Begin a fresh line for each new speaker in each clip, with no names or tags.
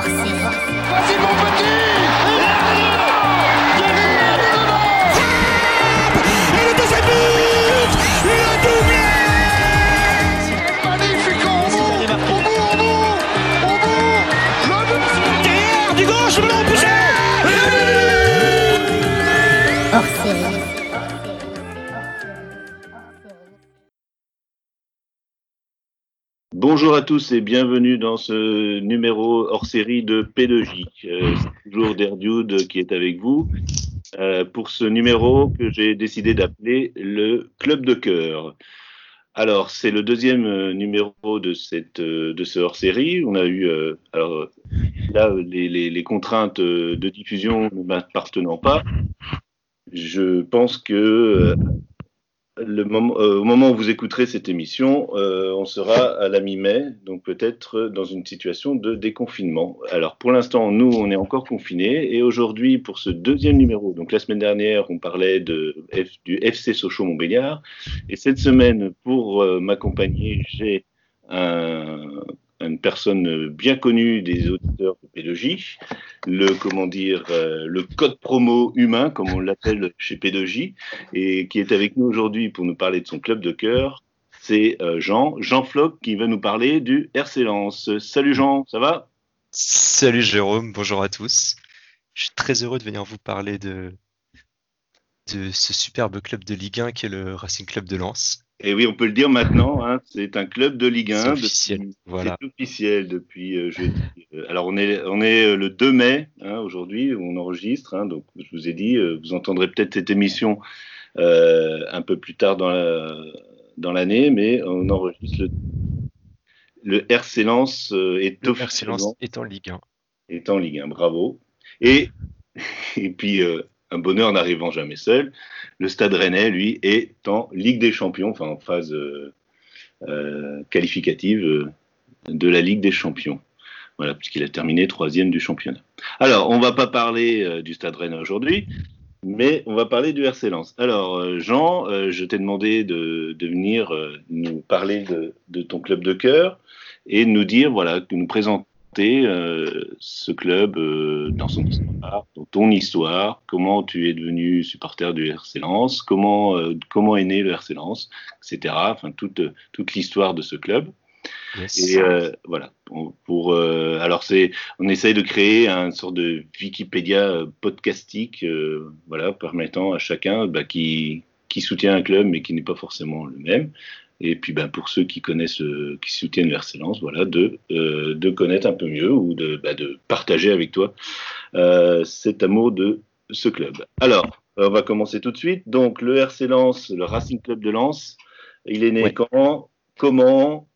hors série.
Petit
tous et bienvenue dans ce numéro hors série de P2J. Euh, c'est toujours Derdude qui est avec vous euh, pour ce numéro que j'ai décidé d'appeler le Club de cœur. Alors, c'est le deuxième euh, numéro de, cette, de ce hors série. On a eu, alors là, les, les, contraintes de diffusion ne m'appartenant pas, je pense que euh, au moment où vous écouterez cette émission, euh, on sera à la mi-mai, donc peut-être dans une situation de déconfinement. Alors pour l'instant, nous, on est encore confinés, et aujourd'hui, pour ce deuxième numéro, donc la semaine dernière, on parlait du FC Sochaux-Montbéliard, et cette semaine, pour euh, m'accompagner, j'ai un- une personne bien connue des auditeurs de P2J, le comment dire euh, le code promo humain comme on l'appelle chez P2J et qui est avec nous aujourd'hui pour nous parler de son club de cœur. C'est euh, Jean, Jean Floch, qui va nous parler du RC Lens. Salut Jean, ça va?
Salut Jérôme, bonjour à tous. Je suis très heureux de venir vous parler de, de ce superbe club de Ligue 1 qui est le Racing Club de Lens.
Et oui, on peut le dire maintenant, hein, c'est un club de Ligue 1.
C'est officiel,
depuis-
voilà.
C'est officiel depuis euh, jeudi. Euh, Alors on est, on est euh, le 2 mai hein, aujourd'hui, on enregistre. hein, donc je vous ai dit, euh, vous entendrez peut-être cette émission euh, un peu plus tard dans la- dans l'année, mais on enregistre le, le RC Lens est
Le RC
officiellement
Lens est en Ligue 1.
est en Ligue 1, bravo. Et, et puis, un bonheur n'arrivant jamais seul, le Stade Rennais, lui, est en Ligue des Champions, en phase euh, euh, qualificative euh, de la Ligue des Champions. Voilà, puisqu'il a terminé troisième du championnat. Alors, on va pas parler du Stade Rennais aujourd'hui, mais on va parler du RC Lens. Alors, Jean, je t'ai demandé de, venir nous parler de, ton club de cœur et nous dire, voilà, nous présenter euh, ce club euh, dans son histoire, dans ton histoire, comment tu es devenu supporter du RC Lens, comment, euh, comment est né le RC Lens, etc. Enfin, toute, toute l'histoire de ce club.
Yes.
Et voilà. Pour, pour, alors c'est, on essaye de créer un sorte de Wikipédia podcastique, voilà, permettant à chacun bah, qui qui soutient un club mais qui n'est pas forcément le même. Et puis bah, pour ceux qui connaissent, euh, qui soutiennent le RC Lens, voilà, de euh, de connaître un peu mieux ou de bah, de partager avec toi euh, cet amour de ce club. Alors, on va commencer tout de suite. Donc le RC Lens, le Racing Club de Lens, il est né
Ouais.
quand, comment,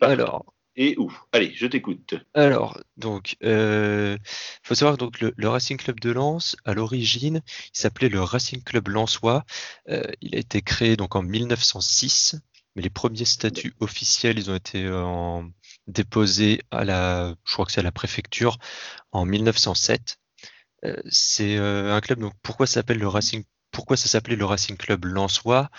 Alors,
et où? Allez, je t'écoute.
alors, donc, euh, faut savoir que donc le, le Racing Club de Lens, à l'origine, il s'appelait le Racing Club Lensois. Euh, il a été créé donc en 1906, mais les premiers statuts officiels, ils ont été euh, déposés à la, je crois que c'est à la préfecture, en 1907. Euh, c'est euh, un club. Donc pourquoi ça s'appelle le Racing Pourquoi ça s'appelait le Racing Club Lensois?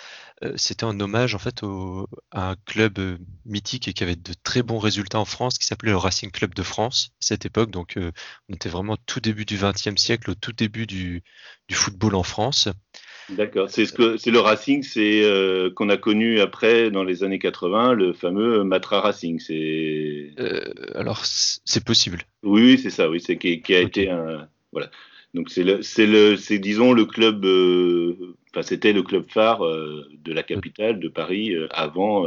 C'était en hommage en fait au, à un club mythique et qui avait de très bons résultats en France, qui s'appelait le Racing Club de France. À cette époque, donc on était vraiment au tout début du XXe siècle, au tout début du, du football en France.
D'accord. C'est ce que c'est le Racing, c'est euh, qu'on a connu après dans les années 80, le fameux Matra Racing. C'est
Euh, alors c'est possible.
oui, c'est ça. Oui, c'est qui, qui a été un voilà. Donc c'est le c'est le c'est disons le club. euh, Enfin, c'était le club phare de la capitale de Paris avant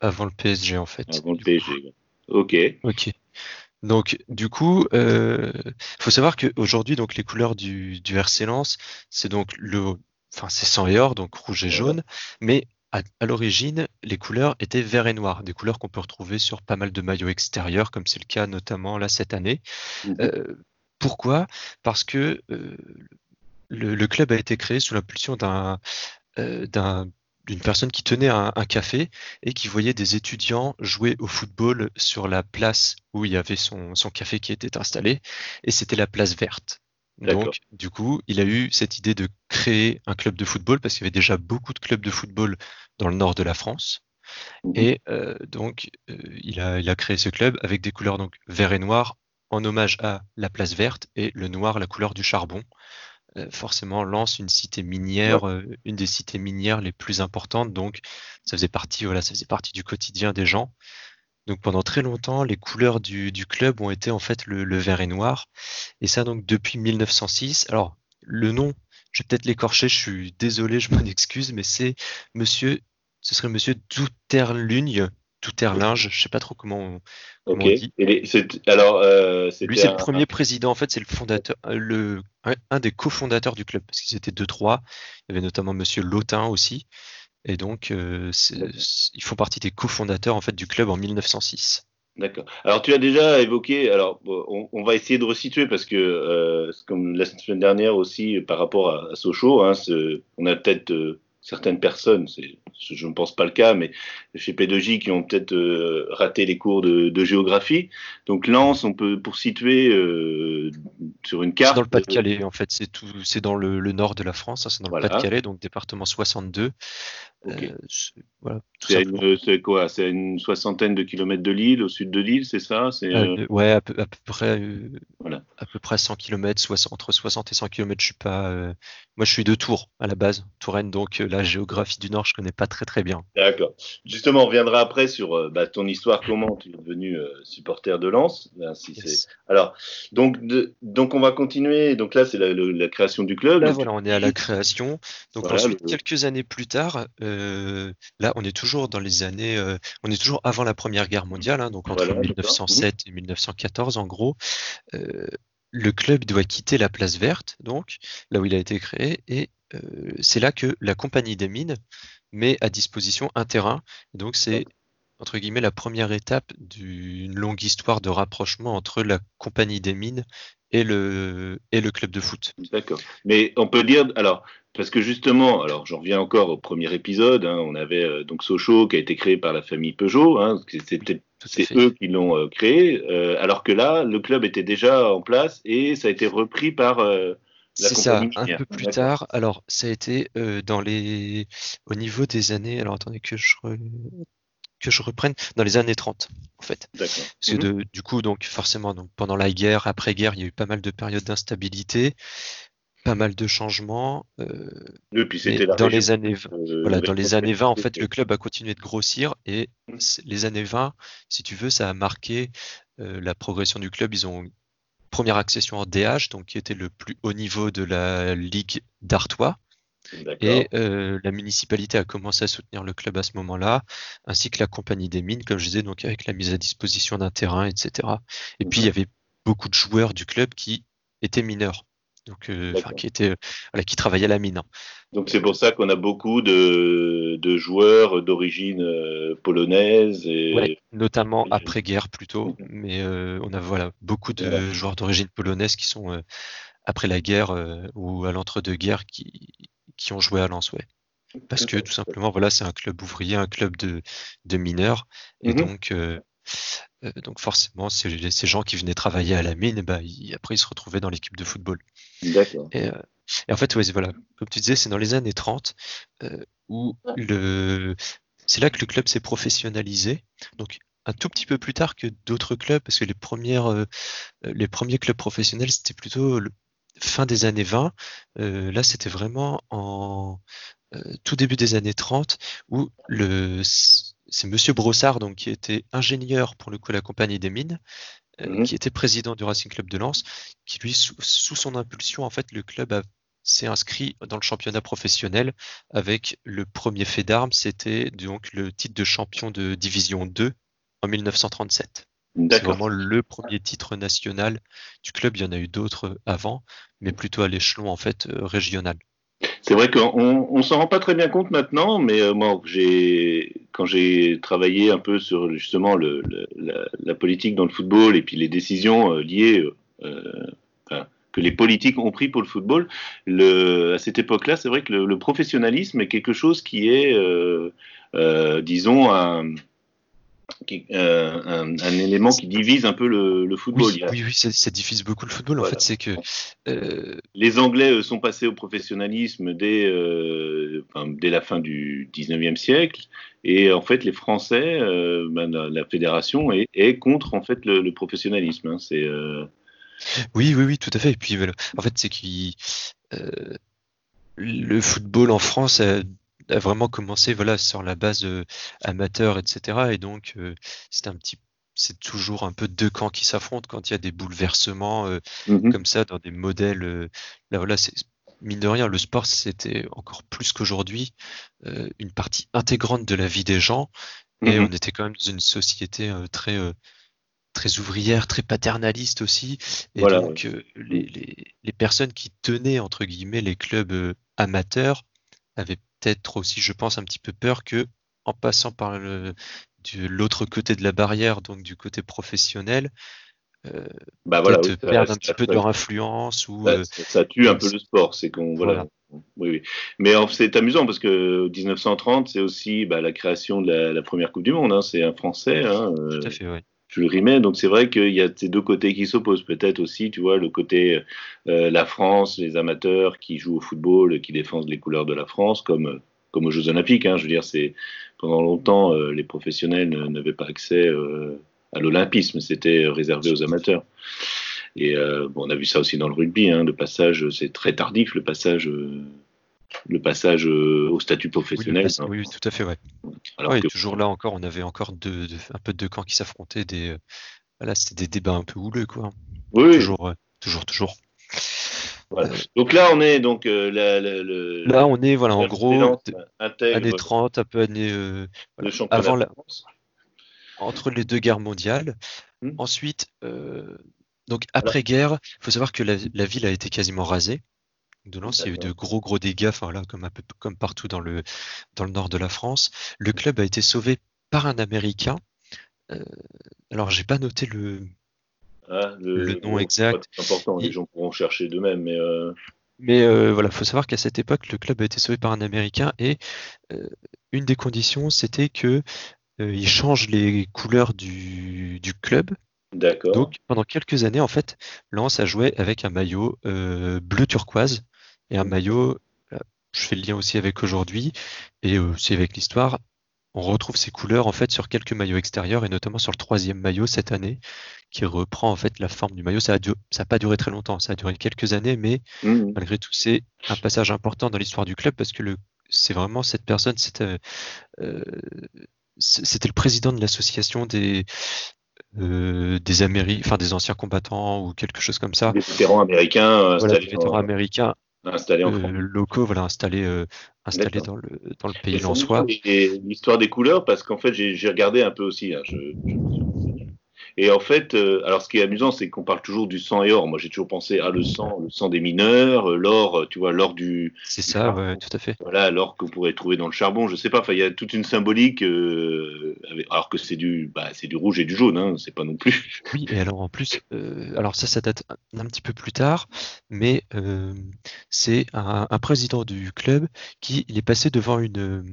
Avant le PSG en fait.
avant le PSG. Ok.
Ok. Donc, du coup, euh, faut savoir qu'aujourd'hui, donc les couleurs du, du RC Lens, c'est donc le, enfin c'est sang et or, donc rouge et jaune, mais à, à l'origine, les couleurs étaient vert et noir, des couleurs qu'on peut retrouver sur pas mal de maillots extérieurs, comme c'est le cas notamment là cette année.
Mhm.
Euh, pourquoi? Parce que euh, le, le club a été créé sous l'impulsion d'un euh, d'un d'une personne qui tenait un, un café et qui voyait des étudiants jouer au football sur la place où il y avait son, son café qui était installé, et c'était la place verte. Donc, du coup, il a eu cette idée de créer un club de football parce qu'il y avait déjà beaucoup de clubs de football dans le nord de la France.
Mhm.
Et euh, donc, euh, il a, il a créé ce club avec des couleurs donc vert et noir en hommage à la place verte et le noir, la couleur du charbon. Euh, forcément, Lens, une cité minière, une des cités minières les plus importantes, donc ça faisait partie, voilà, ça faisait partie du quotidien des gens. Donc pendant très longtemps, les couleurs du, du club ont été en fait le, le, vert et noir. Et ça donc depuis 1906. Alors le nom, je vais peut-être l'écorcher, je suis désolé, je m'en excuse, mais c'est Monsieur, ce serait Monsieur Douterlugne, Douterlinge, je sais pas trop comment on,
comment on dit. Et alors, euh,
lui c'est le premier président, en fait c'est le fondateur, le un, un des cofondateurs du club parce qu'ils étaient deux trois. Il y avait notamment Monsieur Lautin aussi. Et donc, euh, ils font partie des cofondateurs en fait du club en 1906.
D'accord. Alors tu as déjà évoqué, alors on, on va essayer de resituer parce que euh, comme la semaine dernière aussi par rapport à, à Sochaux, hein, on a peut-être euh, certaines personnes, je ne pense pas le cas, mais chez P2J qui ont peut-être euh, raté les cours de, de, géographie. Donc Lens, on peut pour situer euh, sur une carte.
C'est dans le Pas-de-Calais en fait, c'est tout, c'est dans le, le, nord de la France, hein, c'est dans voilà. le Pas-de-Calais, donc département 62.
Okay. Euh, voilà, c'est quoi? C'est une soixantaine de kilomètres de Lille, au sud de Lille, c'est ça? C'est
euh... Ouais, à peu, à peu près, euh, voilà. à peu près 100 km, 60, entre 60 et 100 km. Je suis pas, euh, moi, je suis de Tours à la base, Touraine, donc la géographie du Nord, je connais pas très très bien.
D'accord. Justement, on reviendra après sur bah, ton histoire, comment tu es devenu supporter de Lens. Si yes. Alors, donc, de, donc on va continuer. Donc là, c'est la, la, la, création du club.
Là, voilà, on est à la création. Donc voilà, ensuite, le... quelques années plus tard. Euh, là, on est toujours dans les années, euh, on est toujours avant la Première Guerre mondiale, hein, donc entre voilà, 1907 et 1914 en gros. Euh, le club doit quitter la place verte, donc là où il a été créé, et c'est là que la compagnie des mines met à disposition un terrain. Donc c'est entre guillemets la première étape d'une longue histoire de rapprochement entre la compagnie des mines et le, et le club de foot.
D'accord. Mais on peut dire, alors, parce que justement, alors j'en reviens encore au premier épisode, hein, on avait euh, donc Sochaux qui a été créé par la famille Peugeot, hein, c'était c'est eux qui l'ont euh, créé, euh, alors que là, le club était déjà en place et ça a été repris par euh,
c'est ça, un peu plus tard. Alors, ça a été dans les, au niveau des années. Alors, attendez que je. Que je reprenne dans les années 30 en fait. Parce que
Mhm.
de, du coup donc forcément donc pendant la guerre, après guerre, il y a eu pas mal de périodes d'instabilité, pas mal de changements. Euh,
Et puis
dans les années
euh,
voilà, dans les années 20 en fait le club a continué de grossir et
Mhm.
les années 20, si tu veux, ça a marqué euh, la progression du club. Ils ont une première accession en DH donc qui était le plus haut niveau de la ligue d'Artois. Et euh, la municipalité a commencé à soutenir le club à ce moment-là, ainsi que la compagnie des mines, comme je disais, donc avec la mise à disposition d'un terrain, etc. Et puis il y avait beaucoup de joueurs du club qui étaient mineurs, donc euh, qui étaient, voilà, qui travaillaient à la mine. hein.
Donc c'est pour ça qu'on a beaucoup de, de joueurs d'origine euh, polonaise et
Ouais, notamment
et-
après-guerre plutôt,
Mhm.
mais euh, on a voilà beaucoup de joueurs d'origine polonaise qui sont après la guerre ou à l'entre-deux-guerres qui qui ont joué à Lens, ouais. Parce que tout simplement, voilà, c'est un club ouvrier, un club de, de mineurs. Et
Mhm.
donc, euh, euh, donc forcément, ces, ces gens qui venaient travailler à la mine, bah, ils- après, ils se retrouvaient dans l'équipe de football.
D'accord.
Et, euh, et en fait, ouais, voilà, comme tu disais, c'est dans les années 30 euh, où le, c'est là que le club s'est professionnalisé. Donc, un tout petit peu plus tard que d'autres clubs, parce que les premières, les premiers clubs professionnels, c'était plutôt le fin des années 20. Euh, là, c'était vraiment en euh, tout début des années 30 où le, c'est Monsieur Brossard, donc, qui était ingénieur pour le coup à la compagnie des mines, euh,
Mhm.
qui était président du Racing Club de Lens, qui lui, sous, sous son impulsion, en fait, le club a- s'est inscrit dans le championnat professionnel avec le premier fait d'armes, c'était donc le titre de champion de division 2 en 1937. C'est vraiment le premier titre national du club. Il y en a eu d'autres avant, mais plutôt à l'échelon en fait euh, régional.
C'est vrai qu'on on s'en rend pas très bien compte maintenant, mais euh, moi, j'ai quand j'ai travaillé un peu sur justement le, le- la, la politique dans le football et puis les décisions euh, liées enfin, que les politiques ont pris pour le football, le, à cette époque-là, c'est vrai que le, le professionnalisme est quelque chose qui est, euh, euh, disons, un, qui- euh, un, un élément qui divise un peu le, le football.
Oui, oui, oui, ça, ça diffuse beaucoup le football. En fait, c'est que euh,
Les Anglais eux, sont passés au professionnalisme dès, euh, enfin, dès la fin du 19e siècle, Et en fait, les Français, euh, ben, la, la fédération est, est contre en fait le, le professionnalisme. hein. C'est euh,
Oui, oui, oui, tout à fait. Et puis, en fait, c'est qu'il euh, le football en France a, a vraiment commencé, voilà, sur la base euh, amateur, etc. Et donc, euh, c'est un petit, c'est toujours un peu deux camps qui s'affrontent quand il y a des bouleversements euh,
mhm.
comme ça dans des modèles. là, voilà, c'est mine de rien, le sport, c'était encore plus qu'aujourd'hui euh, une partie intégrante de la vie des gens. Et
Mhm.
on était quand même dans une société euh, très euh, très ouvrière, très paternaliste aussi. Et
Voilà,
donc, les, les, les personnes qui tenaient, entre guillemets, les clubs amateurs avaient peut-être aussi, je pense, un petit peu peur que, en passant par le, de l'autre côté de la barrière, donc du côté professionnel, euh,
bah voilà, oui,
perdre un petit peu de leur influence ou
ça,
euh,
ça- tue un peu le sport. C'est qu'on voilà. Oui, oui. Mais c'est amusant parce que 1930, c'est aussi bah, la création de la, la première Coupe du Monde. hein. C'est un Français. Hein, euh,
tout à fait, ouais.
Jules Rimet. Donc c'est vrai qu'il y a ces deux côtés qui s'opposent. Peut-être aussi, tu vois, le côté euh, la France, les amateurs qui jouent au football, qui défendent les couleurs de la France, comme comme aux Jeux Olympiques. Hein. Je veux dire, c'est pendant longtemps euh, les professionnels ne- n'avaient pas accès euh, à l'olympisme. C'était réservé aux amateurs. Et euh, bon, on a vu ça aussi dans le rugby. Hein. Le passage, c'est très tardif. Le passage. Le passage euh, au statut
Oui,
professionnel. hein.
oui, tout à fait, ouais.
Alors
Ouais,
que-
toujours là encore, on avait encore deux, deux- un peu deux camps qui s'affrontaient. Des, euh, voilà, c'était des débats un peu houleux, quoi.
oui,
Toujours, euh, toujours, toujours.
voilà. Donc là, on est donc euh, la- la- le,
Là, on est, voilà, en gros, années 30, un peu années, euh, voilà, avant
de
la,
France.
entre les deux guerres mondiales.
Hmm.
Ensuite, euh, donc après-guerre, il faut savoir que la ville a été quasiment rasée. De Lens, il y a eu de gros gros dégâts, enfin là, comme un peu comme partout dans le dans le nord de la France. Le club a été sauvé par un Américain. Euh, alors, j'ai pas noté le,
Hein,
Le nom
bon,
exact.
C'est important, les gens pourront chercher d'eux-mêmes, mais euh,
Mais euh, voilà, faut savoir qu'à cette époque, le club a été sauvé par un Américain et euh, une des conditions, c'était que euh, il change les couleurs du, du club.
d'accord.
Donc pendant quelques années, en fait, Lens a joué avec un maillot bleu turquoise et un maillot. là, Je fais le lien aussi avec aujourd'hui et aussi avec l'histoire. On retrouve ces couleurs en fait sur quelques maillots extérieurs et notamment sur le troisième maillot cette année qui reprend en fait la forme du maillot. Ça a, du- ça a pas duré très longtemps, ça a duré quelques années, mais
Mhm.
malgré tout, c'est un passage important dans l'histoire du club parce que le, c'est vraiment cette personne, c'était, euh, c'était le président de l'association des, euh, des Améri- enfin des anciens combattants ou quelque chose comme ça.
Des vétérans américains euh,
Voilà, des vétérans américains
installés en France.
locaux, voilà, installés, euh, installés dans le, dans le pays lensois.
L'histoire des couleurs, parce qu'en fait, j'ai regardé un peu aussi. hein, je, je me suis renseigné. Et en fait, euh, alors ce qui est amusant, c'est qu'on parle toujours du sang et or. Moi, j'ai toujours pensé à le sang, le sang des mineurs, euh, l'or, euh, tu vois, l'or du,
C'est ça, ouais, tout à fait.
voilà, l'or que vous pourrez trouver dans le charbon. Je sais pas. Enfin, il y a toute une symbolique, euh, alors que c'est du, bah, c'est du rouge et du jaune. Hein, c'est pas non plus.
Oui, et alors en plus, euh, alors ça, ça date un, un petit peu plus tard, mais c'est un, un président du club qui il est passé devant une,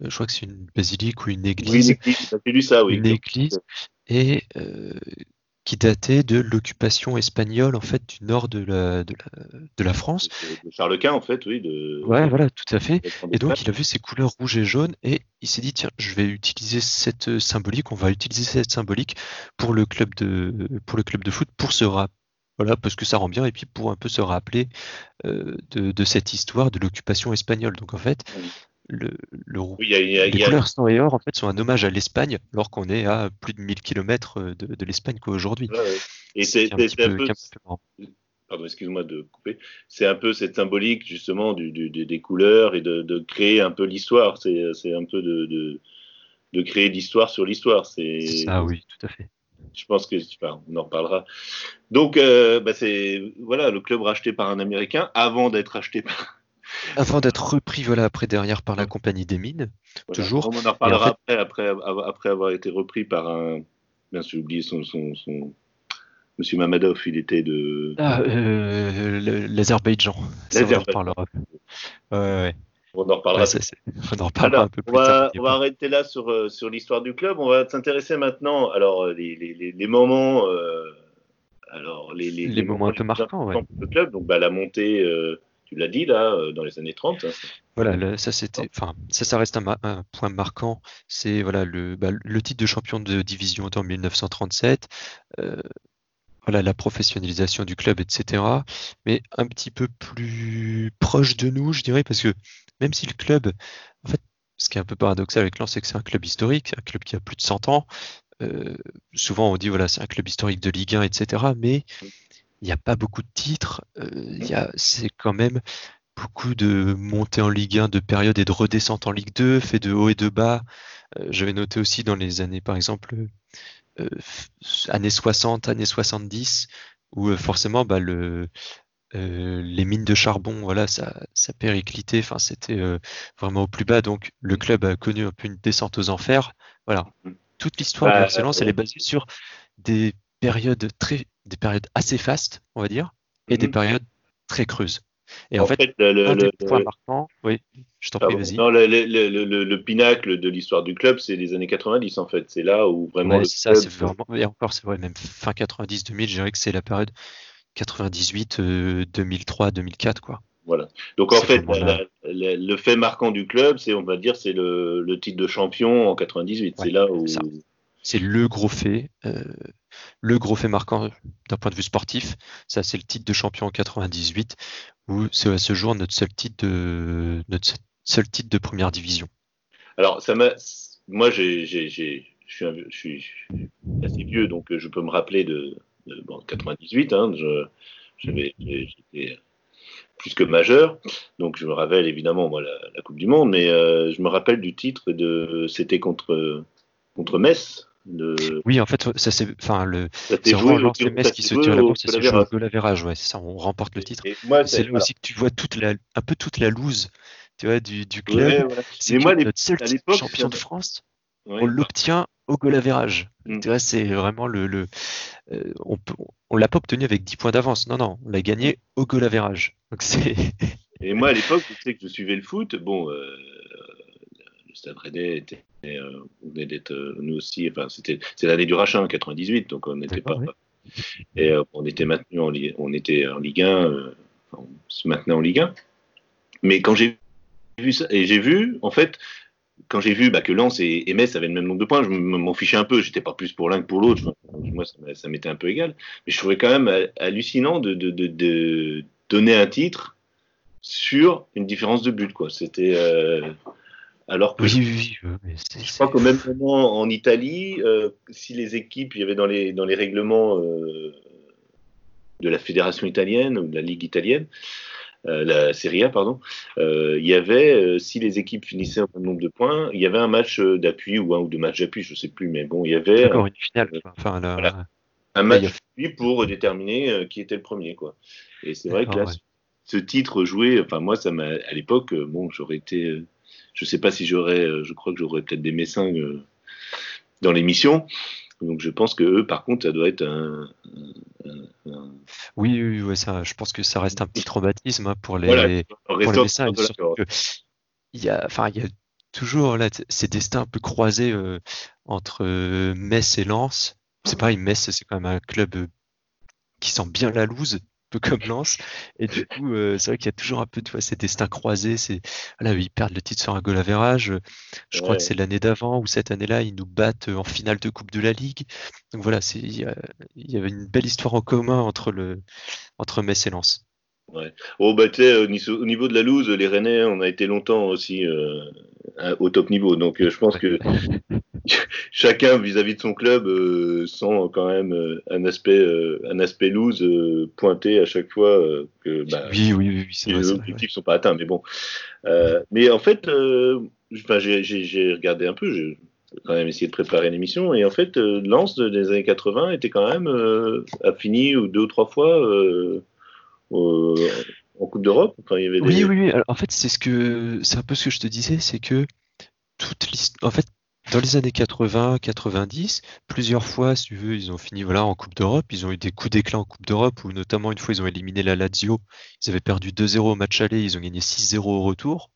je crois que c'est une basilique ou une
Oui,
église,
une église, ça, oui.
une église, et euh, qui datait de l'occupation espagnole en fait du nord de la, de la, de la France.
De Charles Quint, en fait, oui. De,
Ouais, voilà, tout à fait. Et donc, il a vu ces couleurs rouge et jaune et il s'est dit, tiens, je vais utiliser cette symbolique, on va utiliser cette symbolique pour le club de, pour le club de foot, pour se rappeler. Voilà, parce que ça rend bien, et puis pour un peu se rappeler euh, de, de cette histoire de l'occupation espagnole. Donc en fait, le, le rou-
Oui, il y a, il y a- il
les
y a-
couleurs sang et or en fait, sont un hommage à l'Espagne, alors qu'on est à plus de 1000 km de, de l'Espagne qu'aujourd'hui.
ouais, ouais. Et
C'est un peu,
pardon, excuse-moi de couper. C'est un peu cette symbolique justement du, du- du- des couleurs et de, de créer un peu l'histoire. C'est un peu de, de, de créer l'histoire sur l'histoire. C'est
Ah oui, tout à fait.
Je pense que enfin, on en reparlera. Donc, euh, bah, c'est voilà le club racheté par un Américain avant d'être racheté par.
Avant d'être repris voilà, après derrière par la compagnie des mines,
Voilà.
Toujours.
On en reparlera après, après, av- après avoir été repris par un. Bien sûr, j'ai oublié son, son, son- Monsieur Mamadov, il était de.
Ah, euh, l'Azerbaïdjan. On en
L'Azerbaïdjan.
reparlera. Ouais, ouais,
On en reparlera
ouais, ça, c'est- on en reparlera
Alors,
un peu
on
plus
va,
tard.
on va arrêter là sur, euh, sur l'histoire du club. On va s'intéresser maintenant alors euh, les, les, les, moments, euh, alors les, les,
Les moments un peu marquants,
le club. Donc bah, la montée euh, tu l'as dit là, euh, dans les années 30. hein.
Voilà, ça c'était, enfin, ça, ça reste un, ma- un point marquant. C'est voilà le, bah, le titre de champion de division en 1937. euh, voilà la professionnalisation du club, etc. Mais un petit peu plus proche de nous, je dirais, parce que même si le club, en fait, ce qui est un peu paradoxal avec Lens, c'est que c'est un club historique, un club qui a plus de 100 ans. Euh, souvent on dit voilà c'est un club historique de Ligue 1, etc. Mais il n'y a pas beaucoup de titres. euh, c'est quand même beaucoup de montées en Ligue 1, de périodes et de redescentes en Ligue 2, fait de haut et de bas. Euh, J'avais noté aussi dans les années, par exemple, euh, années 60, années 70, où euh, forcément bah, le, les mines de charbon, voilà, ça, ça périclitait, enfin, c'était vraiment au plus bas. Donc le club a connu un peu une descente aux enfers. Voilà. Toute l'histoire
Bah,
du RC Lens, elle est basée sur des périodes très, des périodes assez fastes, on va dire, et des
Mhm.
périodes très creuses. Et
en
en fait,
fait, le, le-
un
le-
marquants, oui, je t'en prie, vas-y.
Le, le- le- le- le pinacle de l'histoire du club, c'est les années 90 en fait. C'est là où vraiment
Ouais,
le
ça,
club-
c'est vraiment, et encore, c'est vrai, même fin 90-2000, je dirais que c'est la période 98, euh, 2003, 2004, quoi.
Voilà. Donc en fait, la- la- le fait marquant du club, c'est on va dire, c'est le, le titre de champion en 98.
Ouais,
c'est là où
c'est le gros fait, euh, le gros fait marquant d'un point de vue sportif. Ça, c'est le titre de champion en 98, où c'est à ce jour notre seul titre de, première division.
Alors, ça. Moi, je suis, assez vieux, donc je peux me rappeler de, de bon, 98. Hein, j'étais plus que majeur, donc je me rappelle évidemment la Coupe du Monde, mais euh, je me rappelle du titre de. C'était contre contre Metz. De,
Oui, en fait, ça c'est, enfin, le, c'est
au-
qui se tirent la
au
bourse et se
goal
joue au
average.
goal average, ouais, c'est ça, on remporte le titre. C'est là aussi que tu vois toute la, un peu toute la loose, tu vois, du, du
Ouais,
club. C'est
moi,
notre seul champion de France,
ouais,
on l'obtient au goal average.
Mm.
Tu vois, c'est vraiment le, le euh, on on l'a pas obtenu avec 10 points d'avance. Non, non, on l'a gagné au goal average. Donc c'est,
Et moi, à l'époque, je sais que je suivais le foot. Bon, euh, Stade Rennais était, euh, on venait d'être, euh, nous aussi, enfin, c'était, c'est l'année du rachat, en 98, donc on n'était pas, et euh, on était maintenu en Ligue, on était en Ligue 1, euh, on se maintenait en Ligue 1. Mais quand j'ai vu ça, et j'ai vu, en fait, quand j'ai vu bah, que Lens et, et Metz avaient le même nombre de points, je m'en fichais un peu. J'étais pas plus pour l'un que pour l'autre. Moi, ça m'était un peu égal. Mais je trouvais quand même hallucinant de, de, de, de donner un titre sur une différence de but. Quoi. C'était euh, alors que
oui,
je,
oui, oui, mais c'est,
je crois qu'au même moment en Italie, euh, si les équipes, il y avait dans les dans les règlements euh, de la fédération italienne ou de la ligue italienne, euh, la Serie A, pardon, il y avait, si les équipes finissaient même nombre de points, il y avait un match d'appui ou un ou deux matchs d'appui, je sais plus, mais bon, il y avait
D'accord,
un,
une finale. Enfin, la-
Voilà. un match d'appui pour déterminer qui était le premier, quoi. Et c'est vrai que là,
ouais.
ce titre joué, enfin moi, ça m'a, à l'époque, bon, j'aurais été, je sais pas si j'aurais, euh, je crois que j'aurais peut-être des messins euh, dans l'émission. Donc je pense que eux, par contre, ça doit être un, un- un-
Oui, oui, oui, ça, je pense que ça reste un petit traumatisme hein, pour les,
voilà,
pour les Messins, il y a, enfin, il y a toujours là ces destins un peu croisés euh, entre euh, Metz et Lens. C'est pareil, Metz, c'est quand même un club euh, qui sent bien la loose, peu comme Lens. Et du coup, euh, c'est vrai qu'il y a toujours un peu tu vois, ces destins croisés. C'est, voilà, ils perdent le titre sur un goal average. Je crois
Ouais.
que c'est l'année d'avant ou cette année-là, ils nous battent en finale de Coupe de la Ligue. Donc voilà, c'est, il y, avait une belle histoire en commun entre le, entre Metz et Lens.
Oh bah au niveau- au niveau de la loose, les Rennais, on a été longtemps aussi euh, à- au top niveau. Donc euh, je pense que chacun vis-à-vis de son club euh, sent quand même euh, un aspect euh, un aspect loose pointé à chaque fois que bah,
Oui, oui, oui, oui, c'est vrai,
les
vrai,
objectifs sont pas atteints. Mais bon, mais en fait, j'ai- regardé un peu. J'ai quand même essayé de préparer l'émission et en fait, Lens de- des années 80 était quand même a fini ou deux ou trois fois en Coupe d'Europe. Enfin, il y avait
Oui,
des-
oui, oui. Alors, en fait, c'est ce que, c'est un peu ce que je te disais, c'est que toute l'histoire, en fait, dans les années 80, 90, plusieurs fois, si tu veux, ils ont fini voilà en Coupe d'Europe. Ils ont eu des coups d'éclat en Coupe d'Europe, où notamment une fois ils ont éliminé la Lazio. Ils avaient perdu 2-0 au match aller, ils ont gagné 6-0 au retour.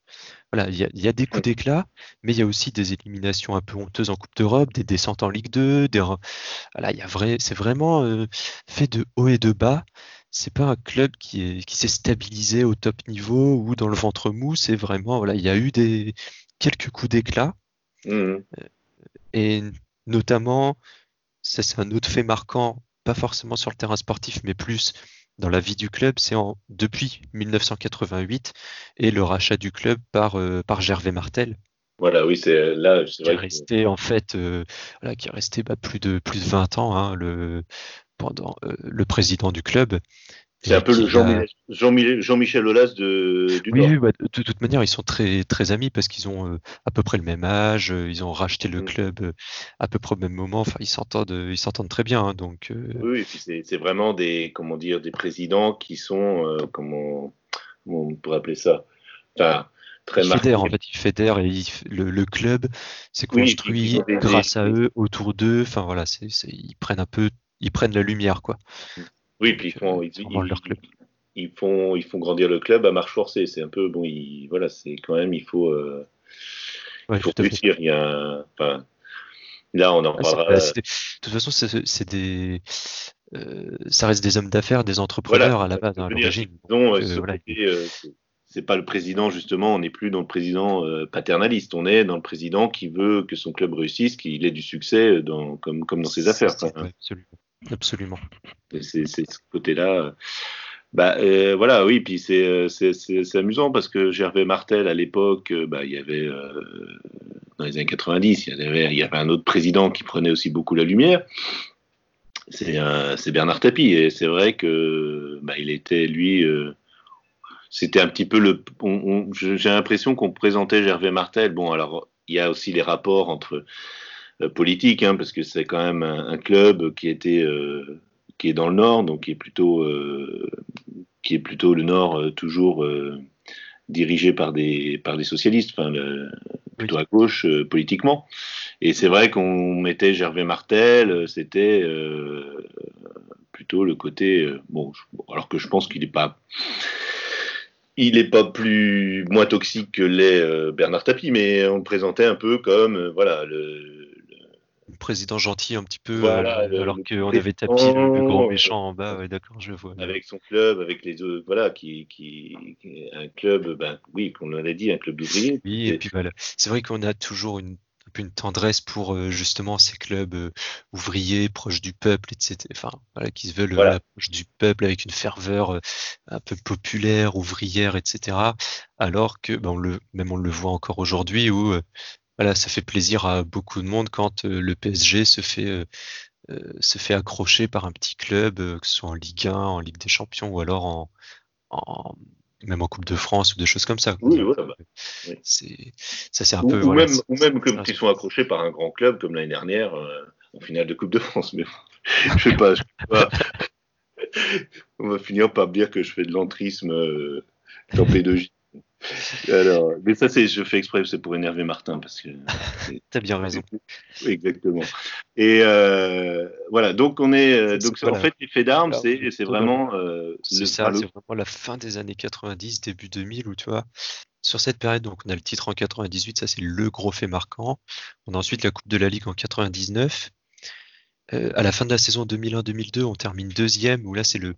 Voilà, il y y a des coups d'éclat, mais il y a aussi des éliminations un peu honteuses en Coupe d'Europe, des descentes en Ligue 2, des voilà, il y a vrai, c'est vraiment euh, fait de haut et de bas. c'est pas un club qui est qui s'est stabilisé au top niveau ou dans le ventre mou. C'est vraiment voilà, il y a eu des quelques coups d'éclat
Mhm.
et notamment ça c'est un autre fait marquant, pas forcément sur le terrain sportif, mais plus dans la vie du club, c'est depuis 1988 et le rachat du club par euh, par Gervais Martel.
Voilà, oui, c'est là,
qui est
vrai. que-
resté en fait euh, voilà, qui est resté bah, plus de plus de 20 ans hein, le pendant euh, le président du club
C'est un peu le
a-
Jean-Michel Jean Jean-Michel Aulas de, du
oui,
Nord.
oui, bah, de, de toute manière ils sont très très amis parce qu'ils ont euh, à peu près le même âge euh, ils ont racheté le
Mm.
club euh, à peu près au même moment enfin ils s'entendent ils s'entendent très bien hein, donc
Oui, et puis c'est vraiment des, comment dire, des présidents qui sont, comment, comment on pourrait appeler ça, enfin, très
ils
marqués.
fédèrent en fait ils fédèrent et ils le, le club s'est construit grâce à eux autour d'eux enfin voilà ils prennent un peu ils prennent la lumière quoi
Oui, puis ils font, ils,
c'est vraiment
ils-
leur club.
ils font, ils font grandir le club à marche forcée. C'est un peu, bon, il, voilà, c'est quand même, il faut, euh,
Ouais,
il faut réussir. Il y a un, enfin, là, on en
Ah,
parlera.
de toute façon, c'est des, euh, ça reste des hommes d'affaires, des entrepreneurs
Voilà,
à la base, hein, à l'origine.
Euh, c'est- pas le président justement, on n'est plus dans le président euh, paternaliste, on est dans le président qui veut que son club réussisse, qu'il ait du succès dans, comme, comme dans ses affaires.
Ouais, absolument. Absolument.
C'est ce côté-là. euh, Bah euh, voilà, oui, puis c'est euh, c'est- amusant parce que Gervais Martel à l'époque, bah, il y avait dans les années 90, il y avait il y avait un autre président qui prenait aussi beaucoup la lumière. C'est Bernard Tapie et c'est vrai que bah, il était lui. c'était un petit peu le. J'ai l'impression qu'on présentait Gervais Martel. Bon, alors il y a aussi les rapports entre euh, politiques, hein, parce que c'est quand même un, un club qui était euh, qui est dans le nord, donc qui est plutôt euh, qui est plutôt le nord toujours dirigé par des par des socialistes, enfin le- plutôt à gauche euh, politiquement. Et c'est vrai qu'on mettait Gervais Martel, c'était euh, plutôt le côté euh, bon, je- bon, alors que je pense qu'il n'est pas il n'est pas plus moins toxique que l'est Bernard Tapie, mais on le présentait un peu comme voilà Le
président gentil un petit peu,
Voilà,
euh,
le-
alors qu'on avait tapé le, le grand méchant en bas. Ouais, d'accord, je vois.
avec son club, avec les autres, voilà, qui, qui, un club, ben oui, qu'on l'a dit, un club d'ouvriers.
Oui, et puis voilà. C'est vrai qu'on a toujours une, une tendresse pour euh, justement ces clubs euh, ouvriers, proches du peuple, etc. Enfin, voilà, qui se veulent
Voilà.
proches du peuple avec une ferveur euh, un peu populaire, ouvrière, etc. Alors que, ben, on le, même on le voit encore aujourd'hui où, voilà, ça fait plaisir à beaucoup de monde quand euh, le PSG se fait euh, euh, se fait accrocher par un petit club, que ce soit en Ligue 1, en Ligue des Champions ou alors en, en même en Coupe de France ou des choses comme ça.
Oui, voilà, bah, oui.
Ça, c'est un
Ou,
peu
ou
voilà,
même, ou même
c'est-
comme qui sont accrochés par un grand club comme l'année dernière euh, en finale de Coupe de France. Mais je sais pas, je sais pas. On va finir par me dire que je fais de l'entrisme euh, dans P2J. Alors, mais ça, c'est, je fais exprès, c'est pour énerver Martin parce que.
T'as bien raison.
Exactement. Et euh, voilà, donc on est, euh, donc en fait, les faits d'armes, c'est, vraiment euh,
C'est ça,
le-
c'est vraiment la fin des années 90, début 2000, où tu vois, sur cette période, donc on a le titre en 98, ça c'est le gros fait marquant. On a ensuite la Coupe de la Ligue en 99. Euh, à la fin de la saison 2001-2002, on termine deuxième, où là c'est le,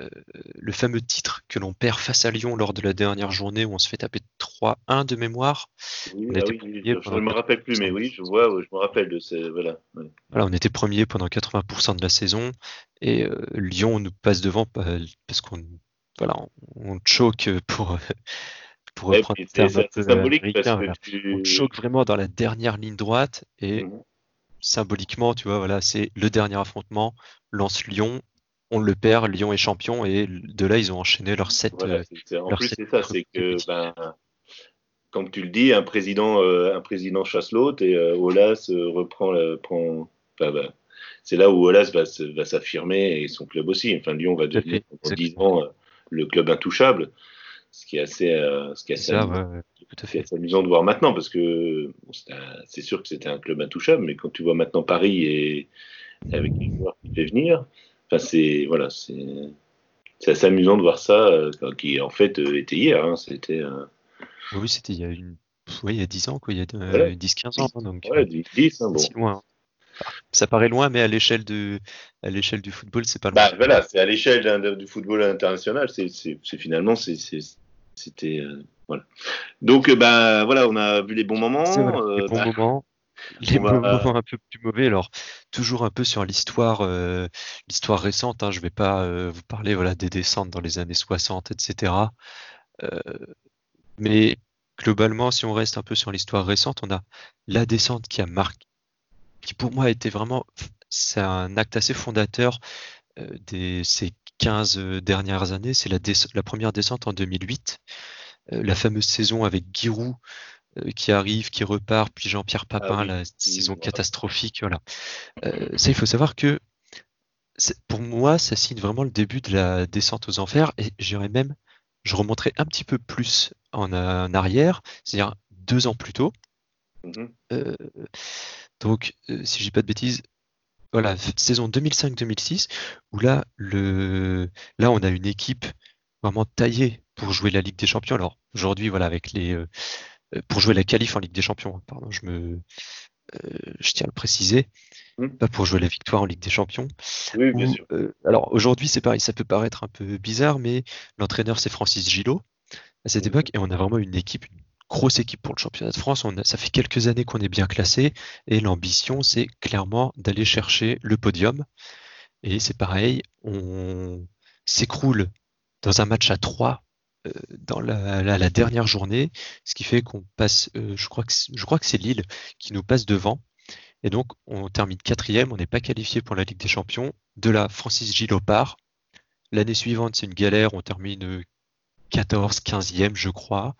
euh, le fameux titre que l'on perd face à Lyon lors de la dernière journée, où on se fait taper 3-1 de mémoire.
oui,
on
ah
était
oui,
premier
je, ne me rappelle plus, mais oui, je vois, ouais, je me rappelle de ces, voilà. ouais.
Voilà, on était premier pendant 80% de la saison et euh, Lyon nous passe devant pa- parce qu'on voilà, on, on choque pour pour
Et
reprendre terme un peu
symbolique
américain,
parce
voilà.
que tu...
On choque vraiment dans la dernière ligne droite et
Mhm.
symboliquement, tu vois, voilà, c'est le dernier affrontement, lance Lyon, on le perd, Lyon est champion et de là ils ont enchaîné leurs sept
Voilà,
euh,
en
leur
plus, c'est ça, c'est que, ben, comme tu le dis, un président, euh, un président chasse l'autre et euh, Olas euh, reprend, prend, ben, c'est là où Olas va, s'affirmer et son club aussi. Enfin, Lyon va devenir pendant 10
exactement.
ans euh, le club intouchable, ce qui est assez, euh, ce qui est assez,
ça,
amusant,
ouais, ouais, tout à
c'est
fait.
assez amusant de voir maintenant parce que bon, c'est sûr que c'était un club intouchable, mais quand tu vois maintenant Paris et, et avec les joueurs qui fait venir, enfin, c'est voilà, c'est assez amusant de voir ça, euh, qui en fait euh, était hier. Hein, c'était euh,
Oui, c'était il y a une ouais, il y a 10 ans quoi, il y a
Voilà.
10-15 ans hein, donc
ouais,
euh,
10, 10 hein, bon.
loin. Ça paraît loin, mais à l'échelle de, à l'échelle du football, c'est pas loin.
Bah voilà, c'est à l'échelle du football international, c'est finalement, c'était euh, voilà. Donc bah voilà, on a vu les bons moments. Euh,
les bons
bah,
moments, les
on va-
moments un peu plus mauvais. Alors, toujours un peu sur l'histoire, euh, l'histoire récente. Hein, je vais pas euh, vous parler voilà des descentes dans les années 60, etc. Euh, mais globalement, si on reste un peu sur l'histoire récente, on a la descente qui a marqué, qui pour moi a été vraiment, c'est un acte assez fondateur euh, des ces 15 dernières années. C'est la, la première descente en 2008, euh, la fameuse saison avec Giroud euh, qui arrive, qui repart, puis Jean-Pierre Papin,
Ah oui,
la saison catastrophique. Voilà. Euh, ça, il faut savoir que pour moi, ça signe vraiment le début de la descente aux enfers. Et j'irais même, je remonterai un petit peu plus en, euh, en arrière, c'est-à-dire deux ans plus tôt.
mhm.
Euh, donc, euh, si je dis pas de bêtises, voilà, saison 2005-2006, où là, le, là, on a une équipe vraiment taillée pour jouer la Ligue des Champions. Alors, aujourd'hui, voilà, avec les, euh, euh, pour jouer la qualif en Ligue des Champions, hein, pardon, je me, euh, je tiens à le préciser,
Hmm.
pas pour jouer la victoire en Ligue des Champions.
Oui, bien
Où,
sûr.
euh, alors, aujourd'hui, c'est pareil, ça peut paraître un peu bizarre, mais l'entraîneur, c'est Francis Gillot à cette
Mhm.
époque, et on a vraiment une équipe, une grosse équipe pour le championnat de France. On a- ça fait quelques années qu'on est bien classé, et l'ambition, c'est clairement d'aller chercher le podium. Et c'est pareil, on s'écroule dans un match à 3 euh, dans la, la- la dernière journée, ce qui fait qu'on passe, euh, je crois que c'est- je crois que c'est Lille qui nous passe devant. Et donc, on termine quatrième, on n'est pas qualifié pour la Ligue des Champions. De là, Francis Gillot part. L'année suivante, c'est une galère, on termine euh, 14, 15e, je crois.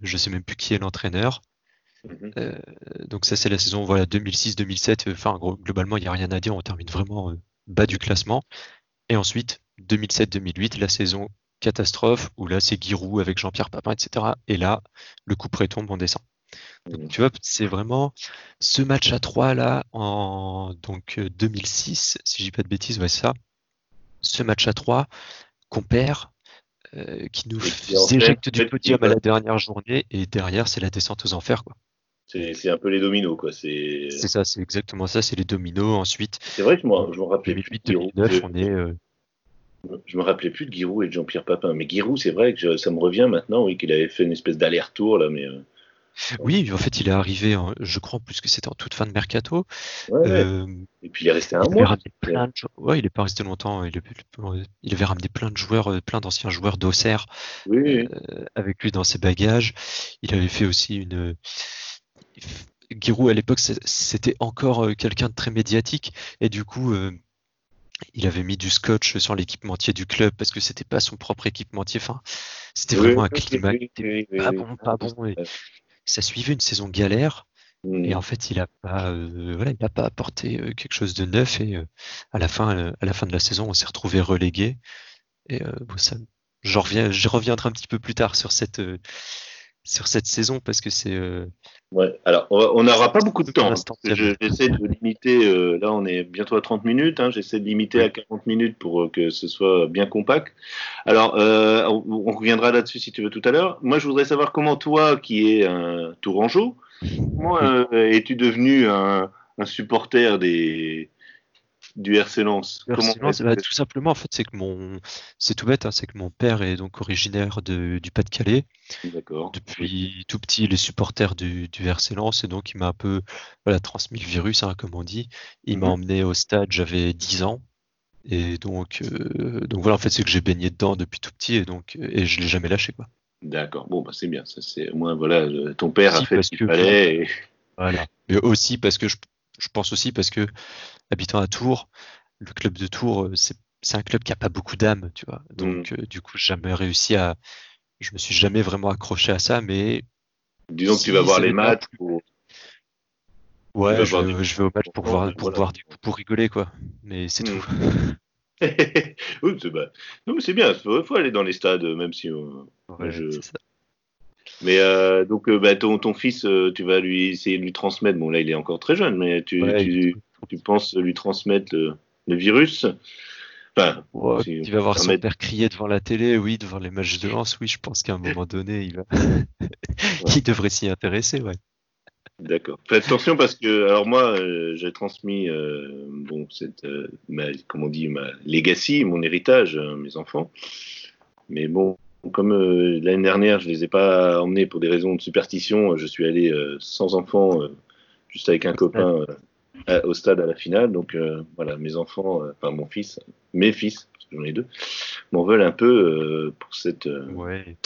Je sais même plus qui est l'entraîneur.
Mhm.
Euh, donc ça, c'est la saison voilà 2006-2007. Enfin, globalement, il n'y a rien à dire. On termine vraiment euh, bas du classement. Et ensuite, 2007-2008, la saison catastrophe, où là, c'est Giroud avec Jean-Pierre Papin, etc. Et là, le coup près tombe, on descend. Donc,
Mhm.
tu vois, c'est vraiment ce match à 3 là, en donc euh, 2006, si je dis pas de bêtises, ouais, ça. Ce match à 3 qu'on perd, euh, qui nous éjecte
fait,
du podium à la dernière journée, et derrière, c'est la descente aux enfers, quoi.
C'est un peu les dominos, quoi. C'est
ça, c'est exactement ça, c'est les dominos. Ensuite,
c'est vrai que moi, je me plus de Giroud.
2008-2009, on est. euh,
Je me rappelais plus de Giroud et de Jean-Pierre Papin. Mais Giroud, c'est vrai que je- ça me revient maintenant, oui, qu'il avait fait une espèce d'aller-retour là, mais euh,
Oui, en fait, il est arrivé, en- je crois, plus que c'était en toute fin de mercato.
ouais.
Euh,
Et puis il est resté un
il avait
mois.
plein de Ouais, il est pas resté longtemps. Il, est- il avait ramené plein de joueurs, euh, plein d'anciens joueurs d'Auxerre
Oui, oui.
euh, avec lui dans ses bagages. Il avait fait aussi une. Giroud à l'époque c'était encore quelqu'un de très médiatique et du coup euh, il avait mis du scotch sur l'équipementier du club parce que c'était pas son propre équipementier. Enfin, c'était
Oui,
vraiment un climat
oui, oui,
pas bon, pas bon. et ça suivait une saison galère
Mm.
et en fait il a pas, euh, voilà, il a pas apporté euh, quelque chose de neuf et euh, à la fin, à la fin de la saison, on s'est retrouvé relégué. Et bon, ça, j'en reviens, je reviendrai un petit peu plus tard sur cette sur cette saison parce que c'est euh,
Ouais. Alors, on n'aura pas beaucoup de temps. hein, J'essaie de limiter. euh, là, on est bientôt à 30 minutes. hein, J'essaie de limiter à 40 minutes pour euh, que ce soit bien compact. Alors, on, on reviendra là-dessus si tu veux tout à l'heure. Moi, je voudrais savoir comment toi, qui es un Tourangeau, comment es-tu devenu un, un supporter des du RC Lens
Le silence, bah, tout simplement, en fait, c'est que mon, c'est tout bête, hein, c'est que mon père est donc originaire de, du Pas-de-Calais.
D'accord.
Depuis tout petit, il est supporter du, du RC Lens et donc il m'a un peu, voilà, transmis le virus, hein, comme on dit. Il m'a
Mhm.
emmené au stade, j'avais 10 ans. Et donc, euh, donc voilà, en fait, c'est que j'ai baigné dedans depuis tout petit et donc, et je l'ai jamais lâché, quoi.
D'accord. Bon, bah, c'est bien. Ça, c'est au moins voilà, ton père a
Si,
fait ce qu'il fallait. et-
Voilà. Mais aussi parce que je, je pense aussi parce que habitant à Tours, le club de Tours, euh, c'est un club qui a pas beaucoup d'âme, tu vois. Donc euh, du coup, j'ai jamais réussi à, je me suis jamais vraiment accroché à ça, mais
Disons que
Si,
tu vas voir les matchs.
ouais, je, vais- je vais au match pour
pour
voir, pour
voilà.
voir du coup, pour rigoler quoi. Mais c'est
Mm.
tout.
oui, c'est bah, non, mais c'est bien. Il faut, aller dans les stades, même si. euh,
Ouais,
je-
c'est ça.
Mais euh, donc, bah, ton, ton fils, tu vas lui essayer de lui transmettre. Bon, là, il est encore très jeune, mais tu,
Ouais,
tu, tu penses lui transmettre le, le virus Enfin, si
il va voir son
permettre-
père crier devant la télé, oui, devant les matchs de Lens, oui, je pense qu'à un moment donné, il va, il devrait s'y intéresser, ouais.
D'accord. Faites attention parce que, alors moi, euh, j'ai transmis, euh, bon, cette, euh, ma, comment on dit, ma legacy, mon héritage à mes enfants. Mais bon, comme l'année dernière, je les ai pas emmenés pour des raisons de superstition, je suis allé sans enfants, euh, juste avec un copain euh, au stade à la finale. Donc euh, voilà, mes enfants, euh, enfin mon fils, mes fils, parce que j'en ai deux, m'en veulent un peu pour cette.
Ouais.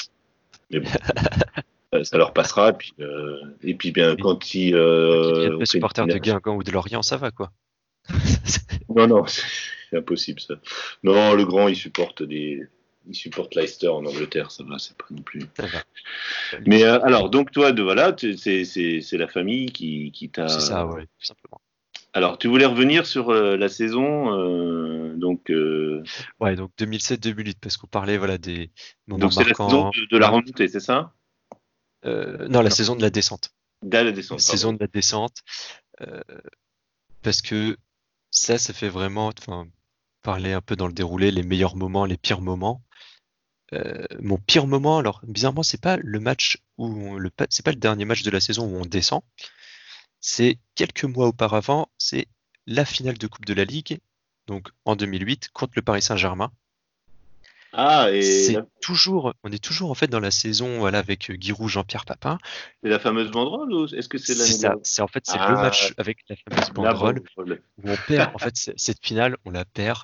mais bon, ça leur passera. Et puis, et puis bien, quand ils. Euh,
deviennent
on
pas
fait une
supporter de Guingamp ou de Lorient, ça va quoi.
Non, non, c'est impossible ça. Non, le grand, il supporte des. Il supporte Leicester en Angleterre, ça va, c'est pas non plus. Mais euh, alors, donc toi, de voilà, c'est la famille qui, qui t'a.
C'est ça, ouais, tout simplement.
Alors, tu voulais revenir sur euh, la saison, euh, donc. euh,
Ouais, donc 2007-2008, parce qu'on parlait voilà, des moments
donc c'est la saison de, de la remontée, c'est ça?
Non, la saison de la descente.
La descente.
La saison de la descente. parce que ça, ça fait vraiment enfin, parler un peu dans le déroulé, les meilleurs moments, les pires moments. Mon pire moment, alors bizarrement, c'est pas le match où on- le c'est pas le dernier match de la saison où on descend. C'est quelques mois auparavant, c'est la finale de Coupe de la Ligue, donc en 2008 contre le Paris Saint-Germain.
Ah, et
C'est
la,
toujours, on est toujours en fait dans la saison voilà avec Giroud, Jean-Pierre Papin.
c'est la fameuse banderole ou est-ce que c'est
C'est
l'année
c'est en fait c'est le
Ah,
match avec la fameuse
La
banderole où on perd. En fait, cette finale, on la perd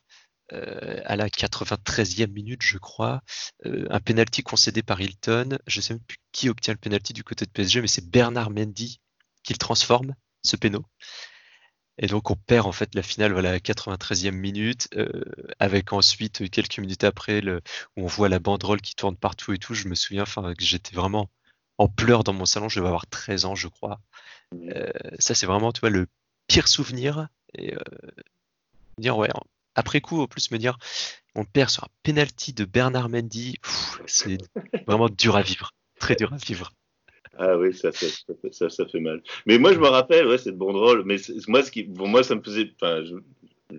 euh, à la 93e minute, je crois. Euh, un penalty concédé par Hilton. Je sais même plus qui obtient le penalty du côté de PSG, mais c'est Bernard Mendy qui le transforme, ce péno. Et donc on perd en fait la finale voilà, à la 93e minute, euh, avec ensuite euh, quelques minutes après le, où on voit la banderole qui tourne partout et tout. Je me souviens, enfin, que j'étais vraiment en pleurs dans mon salon. Je devais avoir 13 ans, je crois. Euh, ça c'est vraiment, tu vois, le pire souvenir. Et euh, dire ouais, après coup, en plus me dire, on perd sur un penalty de Bernard Mendy. C'est vraiment dur à vivre, très dur à vivre.
Ah oui, ça, ça, ça, fait- ça, ça fait mal. Mais moi, je me rappelle, ouais, cette banderole. Mais c'est- moi, ce qui, pour moi, ça me faisait. Enfin, je,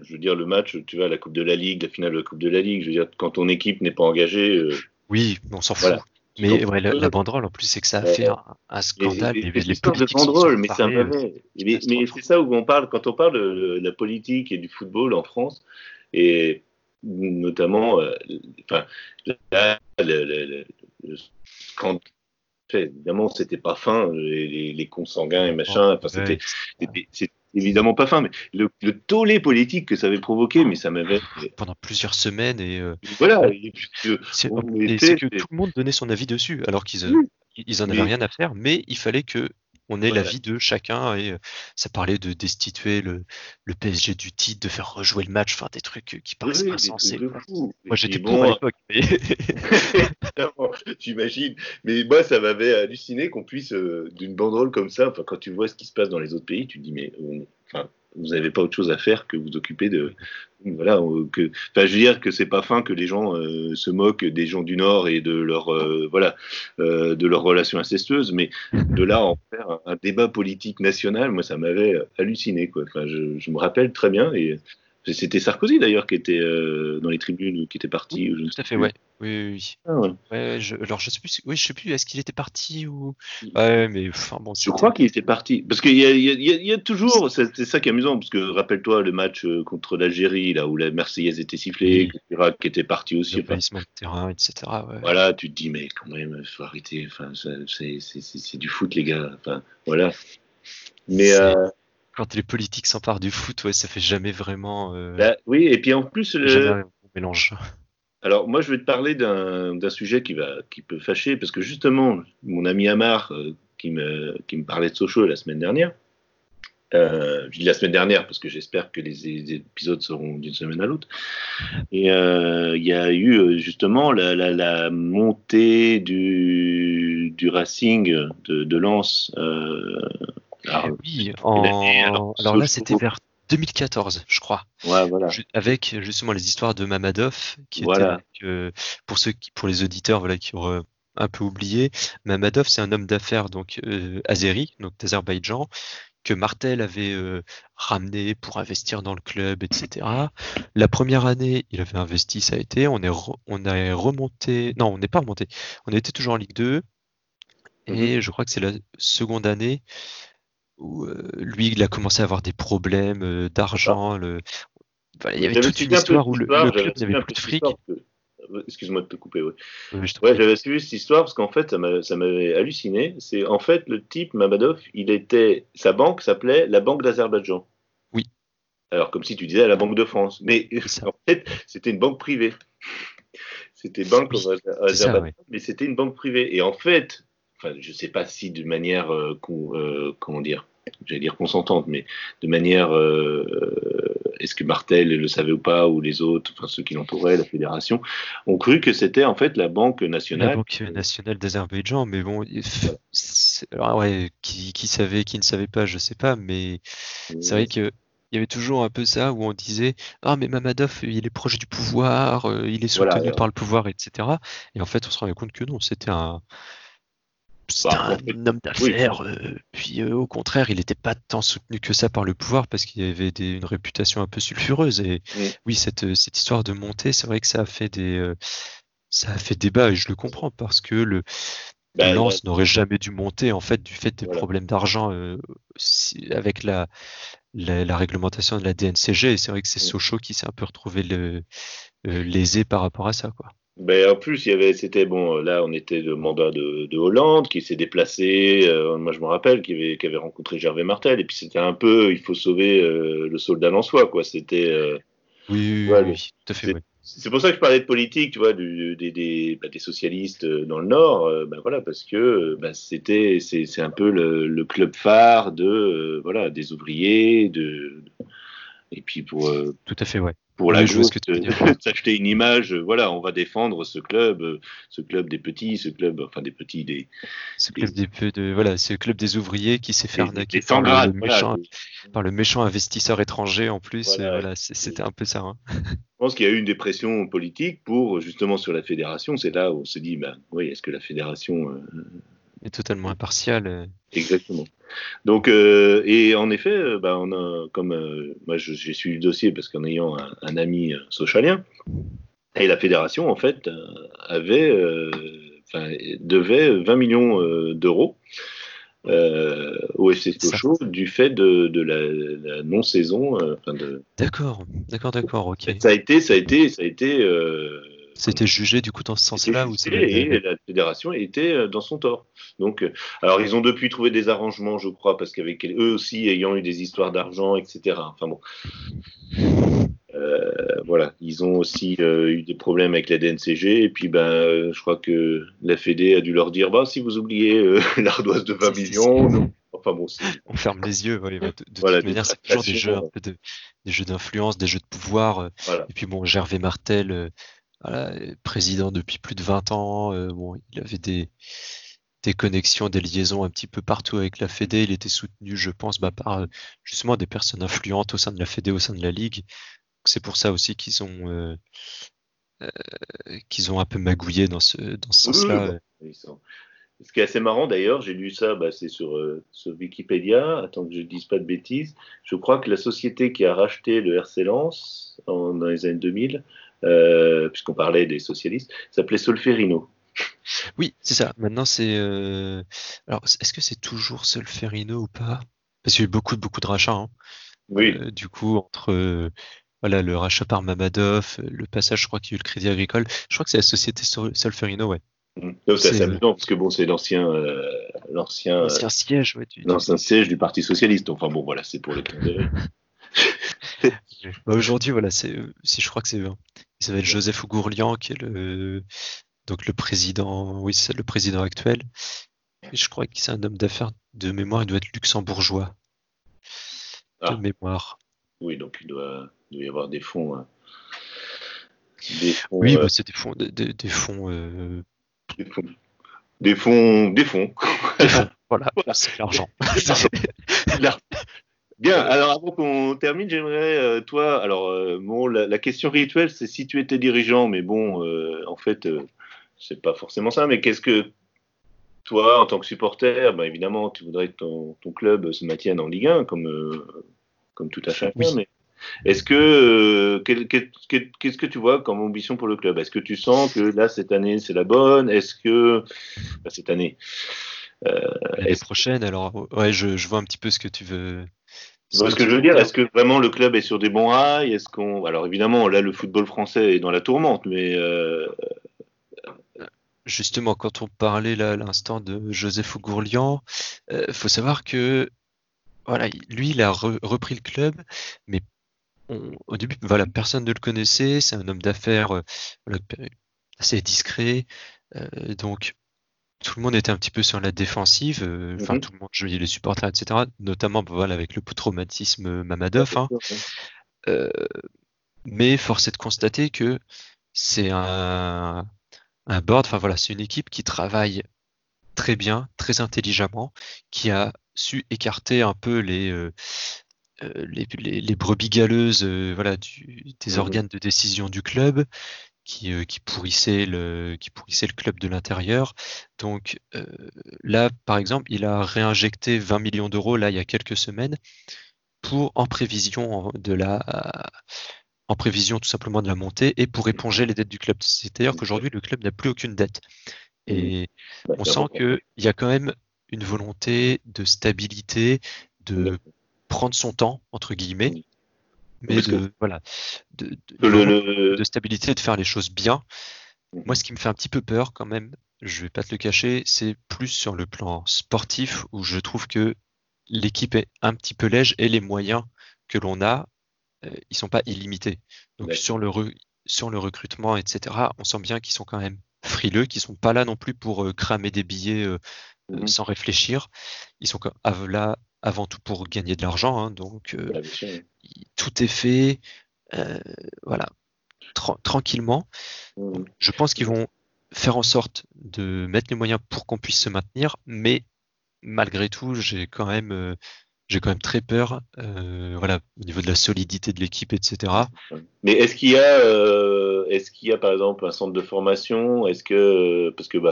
je veux dire, le match, tu vois, la Coupe de la Ligue, la finale de la Coupe de la Ligue. Je veux dire, quand ton équipe n'est pas engagée. euh,
Oui, on s'en fout.
Voilà.
Mais ouais, la,
euh,
la banderole, en plus, c'est que ça a
Ouais.
fait un, un scandale.
les,
Les,
les
les
histoires de banderole, mais
euh,
m'avait. Mais, mais c'est ça où on parle, quand on parle de la politique et du football en France, et notamment, euh, enfin, là, le, le, le, le scandale, évidemment, c'était pas fin, les, les, les consanguins et machin, enfin, c'était évidemment pas fin, mais le, le tollé politique que ça avait provoqué, mais ça m'avait.
pendant plusieurs semaines et, euh,
Voilà, et puis que on était-
tout le monde donnait son avis dessus, alors qu'ils euh, ils en avaient
Mais-
rien à faire, mais il fallait que on ait
Voilà.
l'avis de chacun et euh, ça parlait de destituer le, le PSG du titre, de faire rejouer le match, enfin des trucs euh, qui
Oui, des
insensés. Moi j'étais
puis
pour
bon,
à l'époque, mais
J'imagine. Mais moi, ça m'avait halluciné qu'on puisse, euh, d'une banderole comme ça, enfin, quand tu vois ce qui se passe dans les autres pays, tu te dis, mais on- enfin, vous n'avez pas autre chose à faire que vous occuper de. Voilà, euh, que, enfin, je veux dire que c'est pas fin que les gens euh, se moquent des gens du Nord et de leur, euh, voilà, euh, de leurs relations incestueuses, mais de là en faire un, un débat politique national, moi, ça m'avait halluciné, quoi. Enfin, je, je me rappelle très bien et. C'était Sarkozy d'ailleurs qui était euh, dans les tribunes, qui était parti. ou je
tout à fait, ouais. Oui, oui, oui.
Ah ouais.
Ouais, je, alors je sais plus, oui, je sais plus, est-ce qu'il était parti ou. Ouais, mais enfin bon,
Je crois qu'il était parti. Parce qu'il y, a- il y a- il y a- il y a toujours, c'est ça qui est amusant, parce que rappelle-toi le match euh, contre l'Algérie, là où la Marseillaise était sifflée,
Oui.
l'Irak était parti aussi. Enfin,
l'envahissement de terrain, etc.
voilà, tu te dis, mais quand même, faut arrêter. Enfin, c'est du foot, les gars. Enfin, voilà. Mais euh,
Quand les politiques s'emparent du foot, ouais, ça fait jamais vraiment. euh,
bah, oui, et puis en plus, le-
mélange.
Alors moi je vais te parler d'un sujet qui va qui peut fâcher parce que justement mon ami Amar euh, qui me qui me parlait de Sochaux la semaine dernière. Euh, je dis la semaine dernière parce que j'espère que les, les épisodes seront d'une semaine à l'autre. Et euh, il y a eu justement la, la, la montée du, du Racing de, de Lens. Euh, alors,
Oui,
alors,
là c'était vers 2014, je crois,
ouais, voilà.
Ju- avec justement les histoires de Mamadov, qui
Voilà.
avec, euh, pour ceux qui, pour les auditeurs, voilà, qui auraient un peu oublié, Mamadov c'est un homme d'affaires donc euh, azéri, donc d'Azerbaïdjan, que Martel avait euh, ramené pour investir dans le club, etc. La première année, il avait investi, ça a été, on est, re- on est remonté, non, on n'est pas remonté, on était toujours en Ligue 2, et je crois que c'est la seconde année où euh, lui, il a commencé à avoir des problèmes euh, d'argent. Le... Il y avait toute une histoire où le, le club n'avait plus de
cette
fric.
euh, Excuse-moi de te couper, ouais.
Ouais,
j'avais suivi cette histoire parce qu'en fait, ça m'a- ça m'avait halluciné. C'est en fait le type Mamadov, il était, sa banque s'appelait la Banque d'Azerbaïdjan.
Oui.
Alors comme si tu disais la Banque de France, mais en fait, c'était une banque privée. C'était banque Azerbaïdjan,
ouais.
mais c'était une banque privée. Et en fait, enfin, je sais pas si de manière, euh, comment dire, j'allais dire consentante, mais de manière, euh, euh, est-ce que Martel le savait ou pas, ou les autres, enfin ceux qui l'entouraient, la fédération, ont cru que c'était en fait la Banque
La
nationale.
Banque nationale d'Azerbaïdjan, mais bon, alors ouais, qui, qui savait, qui ne savait pas, je sais pas, mais c'est vrai que il y avait toujours un peu ça où on disait ah mais Mamadov il est proche du pouvoir, euh, il est soutenu
ouais.
par le pouvoir, etc. Et en fait, on se rendait compte que non, c'était un c'était
en
un homme d'affaires. euh, puis euh, au contraire, il n'était pas tant soutenu que ça par le pouvoir parce qu'il avait des- une réputation un peu sulfureuse. Et oui, cette, euh, cette histoire de montée, c'est vrai que ça a fait des euh, ça a fait débat et je le comprends parce que le
Bah,
Lens n'aurait jamais dû monter en fait du fait des
Voilà.
problèmes d'argent si- avec la, la, la réglementation de la DNCG. Et c'est vrai que c'est. Sochaux qui s'est un peu retrouvé le, lésé par rapport à ça. Quoi.
Ben, en plus, il y avait, c'était bon. Là, on était le mandat de, de Hollande qui s'est déplacé. euh, moi, je me rappelle qu'il avait, avait rencontré Gervais Martel. Et puis, c'était un peu, il faut sauver euh, le soldat en soi, quoi. C'était. euh,
Oui, oui,
Ouais,
oui, tout à fait.
c'est- pour ça que je parlais de politique, tu vois, du- des, des, bah, des socialistes dans le Nord. ben voilà, parce que ben, c'était, c'est, un peu le, le club phare de, voilà, des ouvriers, de. Et puis pour,
Tout à fait, ouais.
Pour la
je ce dire.
de s'acheter une image. euh, Voilà, on va défendre ce club, euh, ce club des petits, ce club, enfin des petits, des,
Ce club des, peu de, voilà, le club des ouvriers qui s'est fait
des,
arnaquer
des
par le,
grade,
le
voilà.
méchant,
Je
par le méchant investisseur étranger en plus.
Voilà.
euh, c'était un peu ça. hein.
pense qu'il y a eu une dépression politique pour justement sur la fédération. C'est là où on se dit, ben oui, est-ce que la fédération euh,
Mais totalement impartial. euh.
Exactement. Donc, euh, et en effet, euh, bah, on a, comme euh, moi j'ai suivi le dossier parce qu'en ayant un, un ami socialien, et la fédération en fait avait, euh, devait 20 millions d'euros au FC. Sochaux du fait de, de la, la non-saison.
D'accord, d'accord, d'accord, ok.
Ça a été, ça a été, ça a été.
C'était jugé du coup dans ce sens-là ça
et la fédération était euh, dans son tort. Donc, euh, alors ils ont depuis trouvé des arrangements, je crois, parce qu'avec eux aussi ayant eu des histoires d'argent, etc. Enfin bon, Euh, voilà, ils ont aussi euh, eu des problèmes avec la DNCG et puis ben, euh, je crois que la Fédé a dû leur dire, bah si vous oubliez l'ardoise de 20
Si, si,
millions, donc, enfin bon,
On ferme les yeux, ouais, de, de
Voilà,
toute manière, c'est toujours des jeux un peu de, des jeux d'influence, des jeux de pouvoir.
voilà.
Et puis bon, Gervais Martel, voilà, euh, président depuis plus de 20 ans, euh, bon, il avait des, des connexions, des liaisons un petit peu partout avec la Fédé. Il était soutenu, je pense, bah, par euh, justement des personnes influentes au sein de la Fédé, au sein de la Ligue. C'est pour ça aussi qu'ils ont, euh, euh, qu'ils ont un peu magouillé dans ce, dans ce sens-là.
oui, bon, ils sont- Ce qui est assez marrant d'ailleurs, j'ai lu ça, bah, c'est sur, euh, sur Wikipédia, attends que je ne dise pas de bêtises. Je crois que la société qui a racheté le RC Lens en, dans les années 2000, euh, puisqu'on parlait des socialistes, s'appelait Solferino.
Oui, c'est ça. Maintenant, c'est. euh, Alors, est-ce que c'est toujours Solferino ou pas? Parce qu'il y a eu beaucoup, beaucoup de rachats. hein.
Oui,
Euh, du coup, entre voilà, le rachat par Mamadov, le passage, je crois qu'il y a eu le Crédit Agricole. Je crois que c'est la société Sol- Solferino, ouais.
Mm. Donc, c'est amusant parce que bon, c'est l'ancien, euh, l'ancien,
siège, ouais. du-
l'ancien siège du Parti socialiste. Enfin bon, voilà, c'est pour les.
Bah, aujourd'hui, voilà, c'est, si je crois que c'est, il s'appelle Joseph Gourlian, qui est le, donc le président, oui, c'est le président actuel. Et je crois que c'est un homme d'affaires de mémoire, il doit être luxembourgeois.
Ah.
De mémoire.
Oui, donc il doit, il doit y avoir des fonds. hein. Des fonds,
Oui,
euh,
bah, c'est des fonds, des, des- des fonds, euh,
des fonds. Des fonds. Des fonds.
des fonds. Voilà, c'est l'argent.
Bien, alors avant qu'on termine, j'aimerais, euh, toi, alors, euh, bon, la, la question rituelle, c'est si tu étais dirigeant, mais bon, euh, en fait, euh, c'est pas forcément ça, mais qu'est-ce que toi, en tant que supporter, ben, évidemment, tu voudrais que ton, ton club se maintienne en Ligue 1, comme, euh, comme tout à chacun,
Oui.
mais est-ce que, euh, qu'est-ce que tu vois comme ambition pour le club? Est-ce que tu sens que là, cette année, c'est la bonne? Est-ce que, bah, cette année,
L'année prochaine, alors ouais, je, je, vois un petit peu ce que tu veux.
Ce, que, je veux dire, est-ce que vraiment le club est sur des bons rails? Est-ce qu'on, alors évidemment, là, le football français est dans la tourmente, mais
justement, quand on parlait là à l'instant de Joseph Gourlian, il faut savoir que voilà, lui, il a repris le club, mais au début, voilà, personne ne le connaissait. C'est un homme d'affaires euh, assez discret. Euh, donc, tout le monde était un petit peu sur la défensive. Euh, enfin, mhm. tout le monde, je les supporters, etc. Notamment, voilà, avec le traumatisme Mamadov. Hein. mais force est de constater que c'est un, un board. Enfin voilà, c'est une équipe qui travaille très bien, très intelligemment, qui a su écarter un peu les, euh, euh, les, brebis galeuses euh, voilà, des mmh organes de décision du club. Qui, qui, pourrissait le, qui pourrissait le club de l'intérieur. Donc là, par exemple, il a réinjecté 20 millions d'euros là il y a quelques semaines pour en prévision de la en prévision tout simplement de la montée et pour éponger les dettes du club. C'est-à-dire qu'aujourd'hui le club n'a plus aucune dette. Et on sent qu'il y a quand même une volonté de stabilité, de prendre son temps, entre guillemets, mais de, voilà, de, de, stabilité, de faire les choses bien. Moi, mhm. ce qui me fait un petit peu peur quand même, je vais pas te le cacher, c'est plus sur le plan sportif où je trouve que l'équipe est un petit peu lège et les moyens que l'on a, ils euh, ils sont pas illimités. Donc sur le sur le recrutement, etc., on sent bien qu'ils sont quand même frileux, qu'ils sont pas là non plus pour euh, cramer des billets euh, Mmh sans réfléchir. Ils sont là avant tout pour gagner de l'argent, hein, donc euh, tout est fait, euh, voilà, tranquillement. Mmh. Je pense qu'ils vont faire en sorte de mettre les moyens pour qu'on puisse se maintenir, mais malgré tout, j'ai quand même euh, j'ai quand même très peur, voilà, au niveau de la solidité de l'équipe, etc.
Mais est-ce qu'il y a, est-ce qu'il y a par exemple un centre de formation? Est-ce que, parce que bah,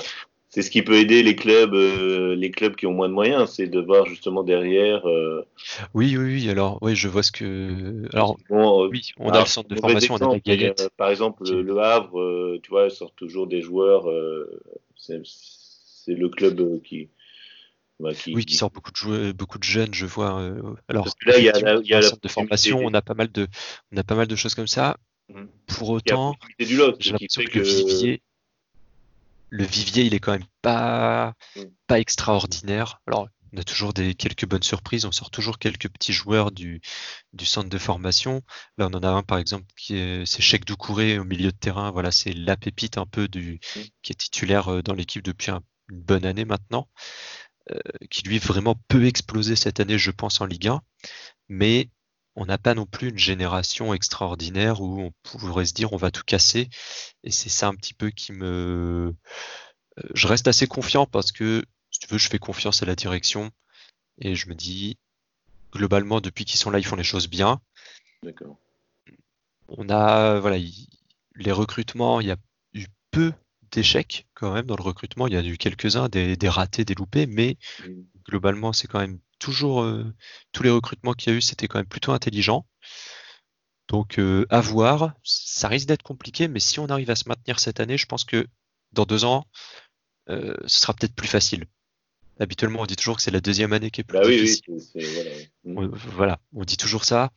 c'est ce qui peut aider les clubs, euh, les clubs qui ont moins de moyens, c'est de voir justement derrière. Euh,
oui, oui, oui. Alors, oui, je vois ce que. Alors, euh, oui, on a le centre de formation, on a la galette.
par exemple, le Havre, tu vois, sort toujours des joueurs. c'est le club qui,
bah, qui, oui, qui sort beaucoup de joueurs, beaucoup de jeunes, je vois. alors, là, il y a, y a le centre de formation, on a pas mal de, on a pas mal de choses comme ça. Mmh. Pour autant, j'ai l'impression que le vivier le vivier, il est quand même pas, mm. pas extraordinaire. Alors, on a toujours des quelques bonnes surprises, on sort toujours quelques petits joueurs du, du centre de formation. Là, on en a un par exemple qui est c'est Cheikh Doucouré au milieu de terrain. Voilà, c'est la pépite un peu du mm. qui est titulaire euh, dans l'équipe depuis une bonne année maintenant, euh, qui lui vraiment peut exploser cette année, je pense, en Ligue 1. Mais on n'a pas non plus une génération extraordinaire où on pourrait se dire on va tout casser. Et c'est ça un petit peu qui me. Euh, je reste assez confiant parce que, si tu veux, je fais confiance à la direction et je me dis, globalement, depuis qu'ils sont là, ils font les choses bien. D'accord. On a, voilà, les recrutements, il y a eu peu d'échecs quand même dans le recrutement. Il y a eu quelques-uns, des, ratés, des loupés, mais globalement, c'est quand même toujours euh, tous les recrutements qu'il y a eu, c'était quand même plutôt intelligent. Donc euh, à voir, ça risque d'être compliqué, mais si on arrive à se maintenir cette année, je pense que dans deux ans, euh, ce sera peut-être plus facile. Habituellement, on dit toujours que c'est la deuxième année qui est plus bah difficile. Mm. voilà. On, dit toujours ça.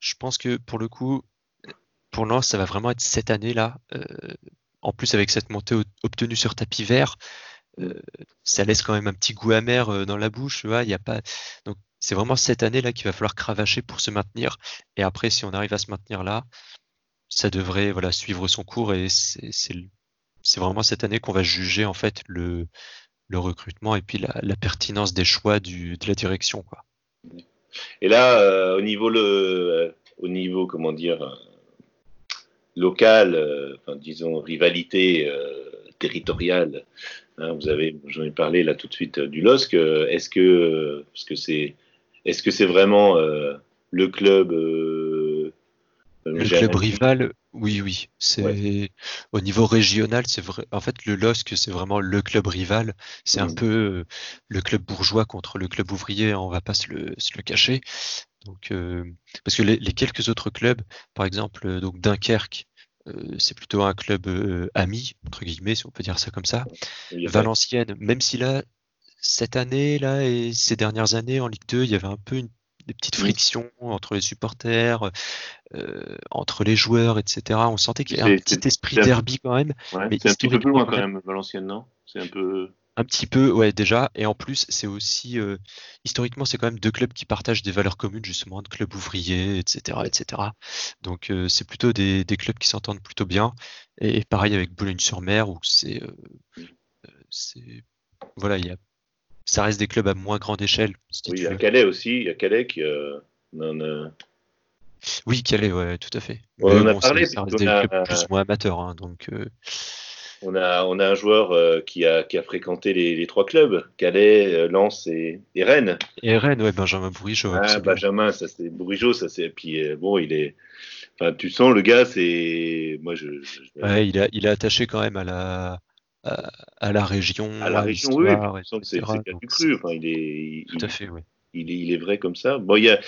Je pense que pour le coup, pour Lens, ça va vraiment être cette année-là. en plus, avec cette montée obtenue sur tapis vert, ça laisse quand même un petit goût amer euh, dans la bouche. Il y a pas. Donc c'est vraiment cette année-là qu'il va falloir cravacher pour se maintenir. Et après, si on arrive à se maintenir là, ça devrait voilà suivre son cours et c'est vraiment cette année qu'on va juger en fait le, recrutement et puis la, pertinence des choix de la direction quoi.
Et là, euh, au niveau au niveau comment dire local, disons rivalité territoriale Hein, vous avez, j'en ai parlé là tout de suite euh, du LOSC. Euh, est-ce que, parce que c'est, est-ce que c'est vraiment euh, le club
Le club rival, oui, oui. C'est au niveau régional, c'est vrai. En fait, le LOSC, c'est vraiment le club rival. C'est un mmh. peu le club bourgeois contre le club ouvrier. On va pas se le, se le cacher. Donc, parce que les, les, quelques autres clubs, par exemple, donc Dunkerque, euh, c'est plutôt un club euh, ami, entre guillemets, si on peut dire ça comme ça. Valenciennes, même si là, cette année là et ces dernières années en Ligue 2, il y avait un peu une, des petites frictions entre les supporters, euh, entre les joueurs, etc. On sentait qu'il y avait un petit esprit derby quand même.
Ouais, c'est un petit peu plus loin quand même, Valenciennes, non? C'est un peu.
Un petit peu, ouais, déjà. Et en plus, c'est aussi, euh, historiquement, c'est quand même deux clubs qui partagent des valeurs communes, justement, de clubs ouvriers, etc., etc. Donc, euh, c'est plutôt des, des clubs qui s'entendent plutôt bien. Et, et pareil avec Boulogne-sur-Mer, où c'est, euh, voilà, il y a, ça reste des clubs à moins grande échelle, si
Oui, il y a. Calais aussi. Il y a Calais qui. a-
Oui, Calais, ouais, tout à fait.
Ouais, on a
bon,
parlé,
ça, ça reste des
a-
clubs plus ou moins amateurs, hein, donc,
On a, on a un joueur euh, qui, a, qui a fréquenté les, les trois clubs, Calais, euh, Lens et, et Rennes.
et Rennes, ouais, Benjamin Bourigeau,
Ah. Benjamin, ça c'est Bourigeau, ça c'est. Puis euh, bon, il est. Enfin, tu sens le gars, c'est. Moi, je. je-
Ouais, il a, il est attaché quand même à la, à, à la région,
à la région, oui. c'est du cru. Enfin, il est.
Tout
il-
à fait, oui.
il est, il est vrai comme ça. Bon, il y a,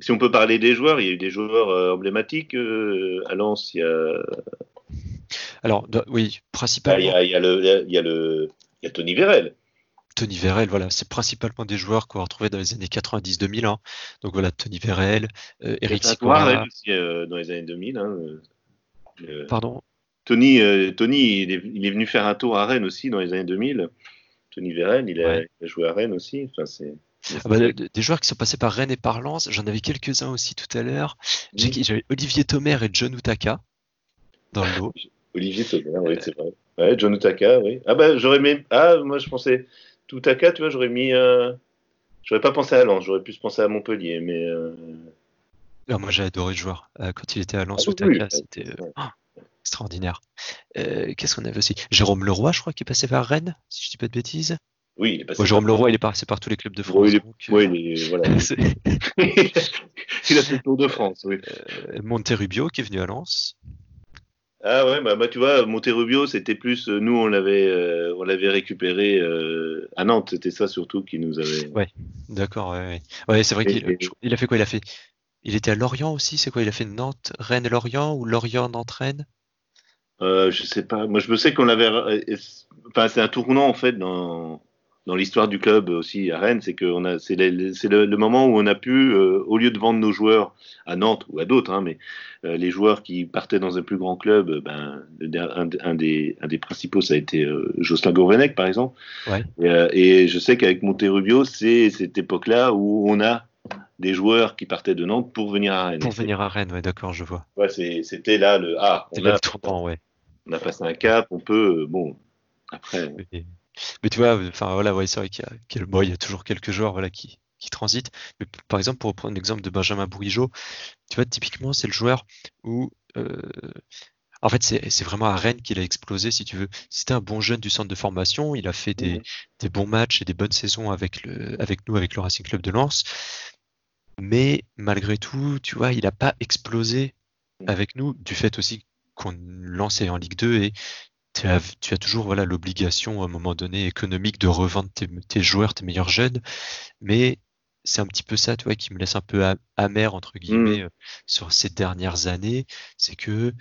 si on peut parler des joueurs, il y a eu des joueurs euh, emblématiques euh, à Lens. Il y a,
Alors, de- oui,
ah, il y
principalement
a, il y a le, il y a le, il y a Tony Vérel.
Tony Vérel, voilà, c'est principalement des joueurs qu'on va retrouver dans les années 90-2000. hein. Donc voilà, Tony Vérel, euh, Eric Sikora,
Rennes aussi euh, dans les années 2000. hein, euh,
pardon,
Tony, euh, Tony il, est, il est venu faire un tour à Rennes aussi dans les années 2000. Tony Vérel, il a,
Ouais.
il a joué à Rennes aussi. Enfin, c'est.
Ah bah, de- de- des joueurs qui sont passés par Rennes et par Lens, j'en avais quelques-uns aussi tout à l'heure. J'avais Olivier Thomer et John Utaka dans le lot.
Olivier Tomer, oui, c'est vrai. Ouais, John Utaka, oui. Ah bah j'aurais mis. Ah, moi je pensais. Utaka, tu vois, j'aurais mis. euh, J'aurais pas pensé à Lens, j'aurais plus pensé à Montpellier, mais. euh,
Alors, moi, j'ai adoré le joueur. Euh, quand il était à Lens,
Ah
Utaka,
oui,
c'était euh,
ouais.
ah, extraordinaire. Euh, Qu'est-ce qu'on avait aussi? Jérôme Leroy, je crois, qui est passé par Rennes, si je dis pas de bêtises.
Oui, il est passé.
Jérôme Leroy, il est passé par tous les clubs de France.
Oui, il est-
donc,
Oui, il est- voilà. il a fait le Tour de France, oui.
Monterrubio qui est venu à Lens.
Ah ouais, bah, bah, tu vois, Monterrubio, c'était plus. euh, Nous, on l'avait euh, on l'avait récupéré euh, à Nantes, c'était ça surtout qui nous avait.
Ouais. D'accord, ouais, ouais. Ouais, c'est vrai qu'il il a fait quoi? Il a fait. Il était à Lorient aussi, c'est quoi? Il a fait Nantes, Rennes, Lorient ou Lorient, Nantes, Rennes?
Euh, je sais pas. Moi, je me sais qu'on l'avait. Enfin, c'est un tournant en fait dans dans l'histoire du club aussi à Rennes, c'est que a, c'est le, c'est le, le moment où on a pu, euh, au lieu de vendre nos joueurs à Nantes ou à d'autres, hein, mais euh, les joueurs qui partaient dans un plus grand club, euh, ben un, un des un des principaux, ça a été Jocelyn Gourvenec par exemple.
Ouais.
Et, et je sais qu'avec Monterrubio, c'est cette époque-là où on a des joueurs qui partaient de Nantes pour venir à Rennes.
Pour venir à Rennes, ouais, d'accord, je vois.
Ouais, c'est- c'était là le ah, on a,
le tournant, ouais.
on a passé un cap, on peut bon après.
Mais tu vois, enfin voilà, ouais, c'est vrai qu'il y a, qu'il y a- bon, il y a toujours quelques joueurs voilà, qui, qui transitent. Mais par exemple, pour reprendre l'exemple de Benjamin Bourigeau, tu vois, typiquement, c'est le joueur où. euh, en fait, c'est vraiment à Rennes qu'il a explosé, si tu veux. C'était un bon jeune du centre de formation. Il a fait des, des bons matchs et des bonnes saisons avec, le, avec nous, avec le Racing Club de Lens. Mais malgré tout, tu vois, il n'a pas explosé avec nous, du fait aussi qu'on lançait en Ligue 2 et tu as, tu as toujours voilà l'obligation à un moment donné économique de revendre tes, tes joueurs, tes meilleurs jeunes. Mais c'est un petit peu ça, tu vois, qui me laisse un peu amer entre guillemets euh, sur ces dernières années. C'est que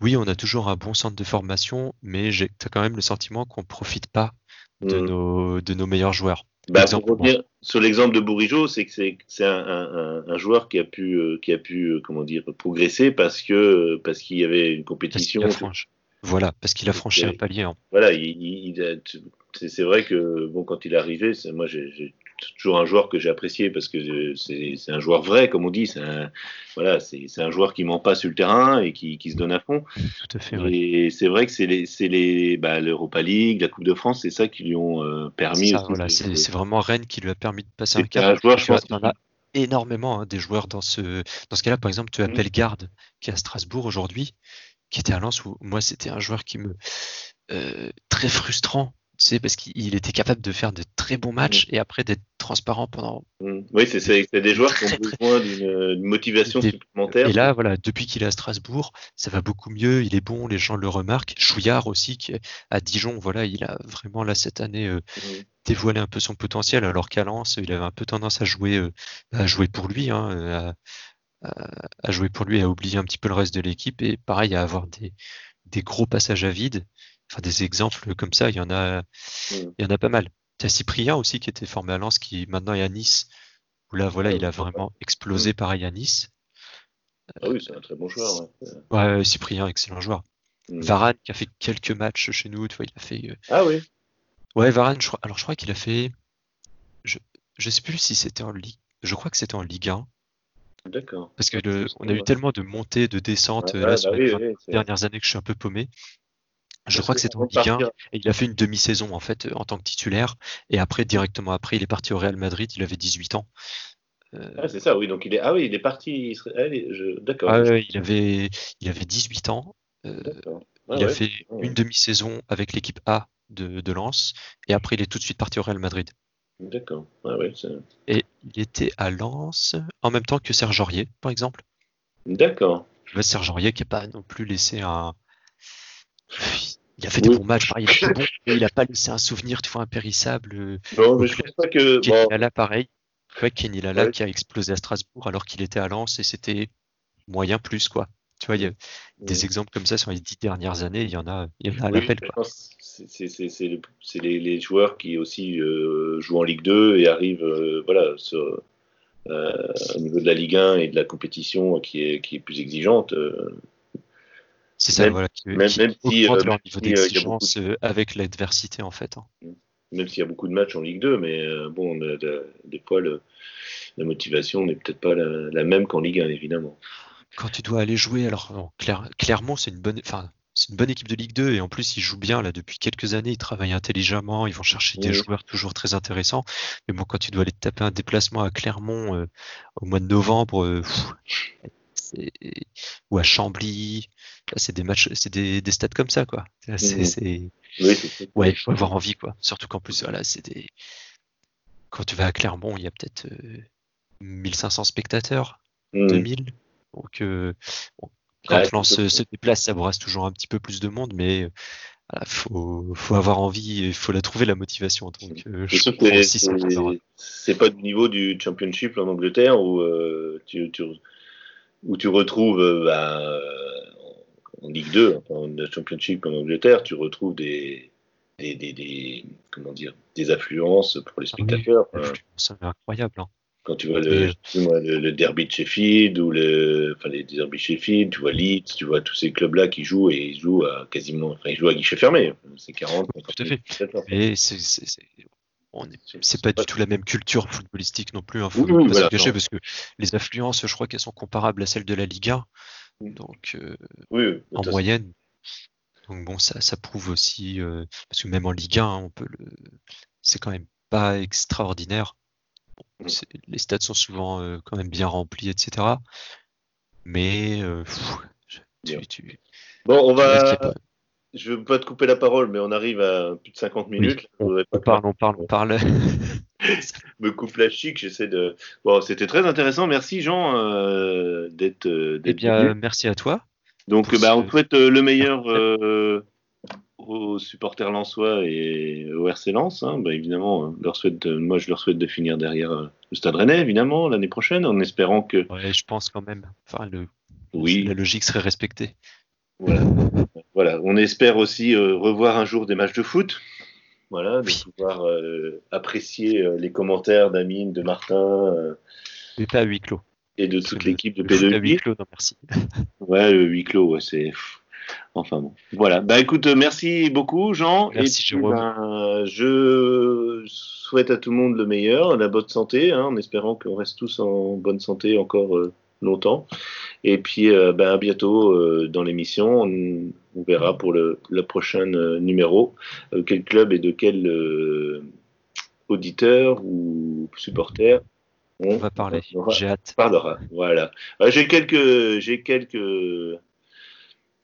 oui, on a toujours un bon centre de formation, mais j'ai as quand même le sentiment qu'on profite pas de
Mm.
nos de nos meilleurs joueurs.
Bah,
Exemple,
pour revenir sur l'exemple de Bourigeau, c'est que c'est un, un, un joueur qui a pu euh, qui a pu euh, comment dire progresser parce que parce qu'il y avait une
Parce
compétition.
franchi, voilà, parce qu'il a franchi un palier. hein.
Voilà, il, il- c'est vrai que bon quand il est arrivé, moi j'ai toujours un joueur que j'ai apprécié parce que euh, c'est un joueur vrai comme on dit. C'est un voilà, c'est un joueur qui ment pas sur le terrain et qui, qui se donne à fond.
Tout à fait.
Et c'est vrai que c'est les les bah, l'Europa League, la Coupe de France, c'est ça qui lui ont euh, permis.
Voilà, c'est vraiment Rennes qui lui a permis de passer un cap.
un joueur, je pense,
il y en a énormément hein, des joueurs dans ce dans ce cas-là. Par exemple, tu as
Mhm.
Bellegarde qui est à Strasbourg aujourd'hui, qui était à Lens où moi c'était un joueur qui me euh, très frustrant. Tu sais, parce qu'il était capable de faire de très bons matchs et après d'être transparent pendant.
Mm. Oui, c'est des joueurs qui ont besoin d'une d'une motivation
Des-
supplémentaire.
Et là, voilà, depuis qu'il est à Strasbourg, ça va beaucoup mieux. Il est bon, les gens le remarquent. Chouillard aussi, qui est à Dijon, voilà, il a vraiment là cette année euh,
Mm.
dévoilé un peu son potentiel, alors qu'à Lens, il avait un peu tendance à jouer, euh, à jouer pour lui, hein, à, à- jouer pour lui, à oublier un petit peu le reste de l'équipe, et pareil, à avoir des, des gros passages à vide. Enfin, des exemples comme ça, il y en a,
Mm.
il y en a pas mal. T'as Cyprien aussi qui était formé à Lens, qui maintenant est à Nice. Où là, voilà, il a vraiment explosé pareil à Nice.
Ah oui, c'est un très bon joueur. ouais.
Ouais, Cyprien, excellent joueur.
Mm.
Varane qui a fait quelques matchs chez nous, tu vois, il a fait. euh,
Ah oui.
Ouais, Varane, je alors je crois qu'il a fait. Je... je sais plus si c'était en Ligue. Je crois que c'était en Ligue 1.
D'accord.
Parce que le- on a eu tellement de montées, de descentes euh, là
ouais,
sur
bah
les
oui,
20
oui, c'est-
dernières années que je suis un peu paumé. Je
parce
crois que c'était en Ligue 1
partir-
et il a fait une demi-saison en fait euh, en tant que titulaire et après directement après il est parti au Real Madrid, il avait 18 ans. Euh,
Ah, c'est ça, oui. Donc il est. Ah oui, il est parti. ah, je- D'accord.
ah ouais, il avait il avait 18 ans. euh.
Ah
il a fait
ouais.
une demi-saison avec l'équipe A de, de Lens et après il est tout de suite parti au Real Madrid.
D'accord. Ah ouais,
Et il était à Lens en même temps que Serge Aurier, par exemple.
D'accord.
Serge Aurier qui n'a pas non plus laissé un. Il a fait des bons matchs, pareil, il était bon, mais il n'a pas laissé un souvenir, tu vois, impérissable. euh,
Non, mais je pense pas que.
Kenny Lala, pareil. Ouais, Kenny Lala
Ouais.
qui a explosé à Strasbourg alors qu'il était à Lens et c'était moyen plus, quoi. Tu vois, il y a des exemples comme ça sur les dix dernières années, il y en a, il y en a à l'appel,
c'est- c'est c'est- c'est le- c'est les, les joueurs qui aussi euh, jouent en Ligue 2 et arrivent euh, voilà, sur, euh, au niveau de la Ligue 1 et de la compétition qui est, qui est plus exigeante.
C'est ça,
même-
voilà, qui,
même-
qui
même si,
leur niveau d'exigence euh, avec l'adversité, en fait. hein.
même s'il y a beaucoup de matchs en Ligue 2, mais bon, de- des fois, le- la motivation n'est peut-être pas la, la même qu'en Ligue 1, évidemment.
Quand tu dois aller jouer, alors non, Claire- Clermont, c'est une bonne, enfin, c'est une bonne équipe de Ligue 2 et en plus ils jouent bien là depuis quelques années, ils travaillent intelligemment, ils vont chercher des joueurs toujours très intéressants. Mais bon, quand tu dois aller te taper un déplacement à Clermont euh, au mois de novembre, euh, pff, ou à Chambly, c'est des matchs, c'est des, des stades comme ça quoi. C'est,
Oui,
ouais, il faut avoir envie quoi. Surtout qu'en plus voilà, c'est des, quand tu vas à Clermont, il y a peut-être euh, 1500 spectateurs.
Mm.
2000. Donc, euh, bon, quand
Ouais,
Lens se, se déplace, ça brasse toujours un petit peu plus de monde, mais euh, voilà, faut, faut avoir envie, il faut la trouver la motivation. Donc, euh, je
sûr que c'est- pas du niveau du Championship en Angleterre où, euh, tu, tu- où tu retrouves euh, bah, en Ligue 2, enfin, en Championship en Angleterre, tu retrouves des, des, des, des- comment dire, des affluences pour les
Ah oui,
spectateurs.
C'est incroyable. hein.
Quand tu vois
Et-
le, excuse-moi, le, le derby de Sheffield ou le, enfin les derby de Sheffield, tu vois Leeds, tu vois tous ces clubs-là qui jouent et ils jouent à quasiment, enfin ils jouent à guichet fermé. C'est 40,
Tout à
50
fait. Mais c'est, c'est, c'est- pas du tout la même culture footballistique non plus. Hein, faut
Oui,
pas
voilà,
se cacher parce que les affluences, je crois qu'elles sont comparables à celles de la Ligue 1.
Mm.
Donc, euh,
Oui,
en moyenne. Donc bon, ça, ça prouve aussi, euh, parce que même en Ligue 1, on peut le, c'est quand même pas extraordinaire.
Mm.
les stades sont souvent euh, quand même bien remplis, etc. Mais euh, pff,
Bien.
tu, tu,
Bon, on va.
pas-
Je veux pas te couper la parole, mais on arrive à plus de 50 minutes. Pas
on parle, on parle, on parle.
me coupe la chic. J'essaie de. Bon, c'était très intéressant. Merci Jean euh, d'être
Eh bien,
venu.
merci à toi.
Donc, bah,
ce-
on souhaite le meilleur aux supporters lensois et au RC Lens. hein. Bah, évidemment, euh, leur souhaite, de- moi, je leur souhaite de finir derrière euh, le Stade Rennais, évidemment, l'année prochaine, en espérant que.
Ouais, je pense quand même. Enfin, le,
Oui.
la logique serait respectée.
Voilà. voilà. On espère aussi euh, revoir un jour des matchs de foot. Voilà, de
Oui.
pouvoir euh, apprécier euh, les commentaires d'Amine, de Martin euh,
Mais pas à huis clos.
et de toute l'équipe de
foot à huis
P2J.
clos, non merci.
Ouais, le huis clos, ouais, c'est. Enfin bon. Voilà. Bah écoute, euh, merci beaucoup, Jean.
Merci,
et puis, ben, je souhaite à tout le monde le meilleur, la bonne santé, hein, en espérant qu'on reste tous en bonne santé encore euh, longtemps. Et puis, euh, ben, à bientôt euh, dans l'émission. On, on verra pour le, le prochain numéro quel club et de quel auditeur ou supporter
On va parler. J'ai hâte.
parlera. Voilà. J'ai quelques, j'ai quelques,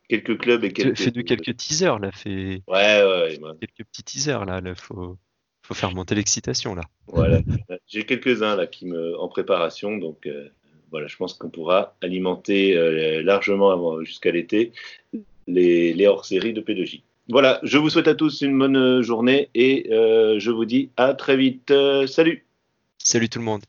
quelques clubs et quelques.
Fais-nous quelques teasers là. Fais
Ouais, ouais, ouais,
quelques petits teasers là. Là, faut, faut faire monter l'excitation là.
voilà. J'ai quelques-uns là qui me en préparation, donc euh, voilà, je pense qu'on pourra alimenter euh, largement avant jusqu'à l'été les, les hors-séries de P2J. Voilà, je vous souhaite à tous une bonne euh, journée et euh, je vous dis à très vite. Euh, salut.
Salut tout le monde.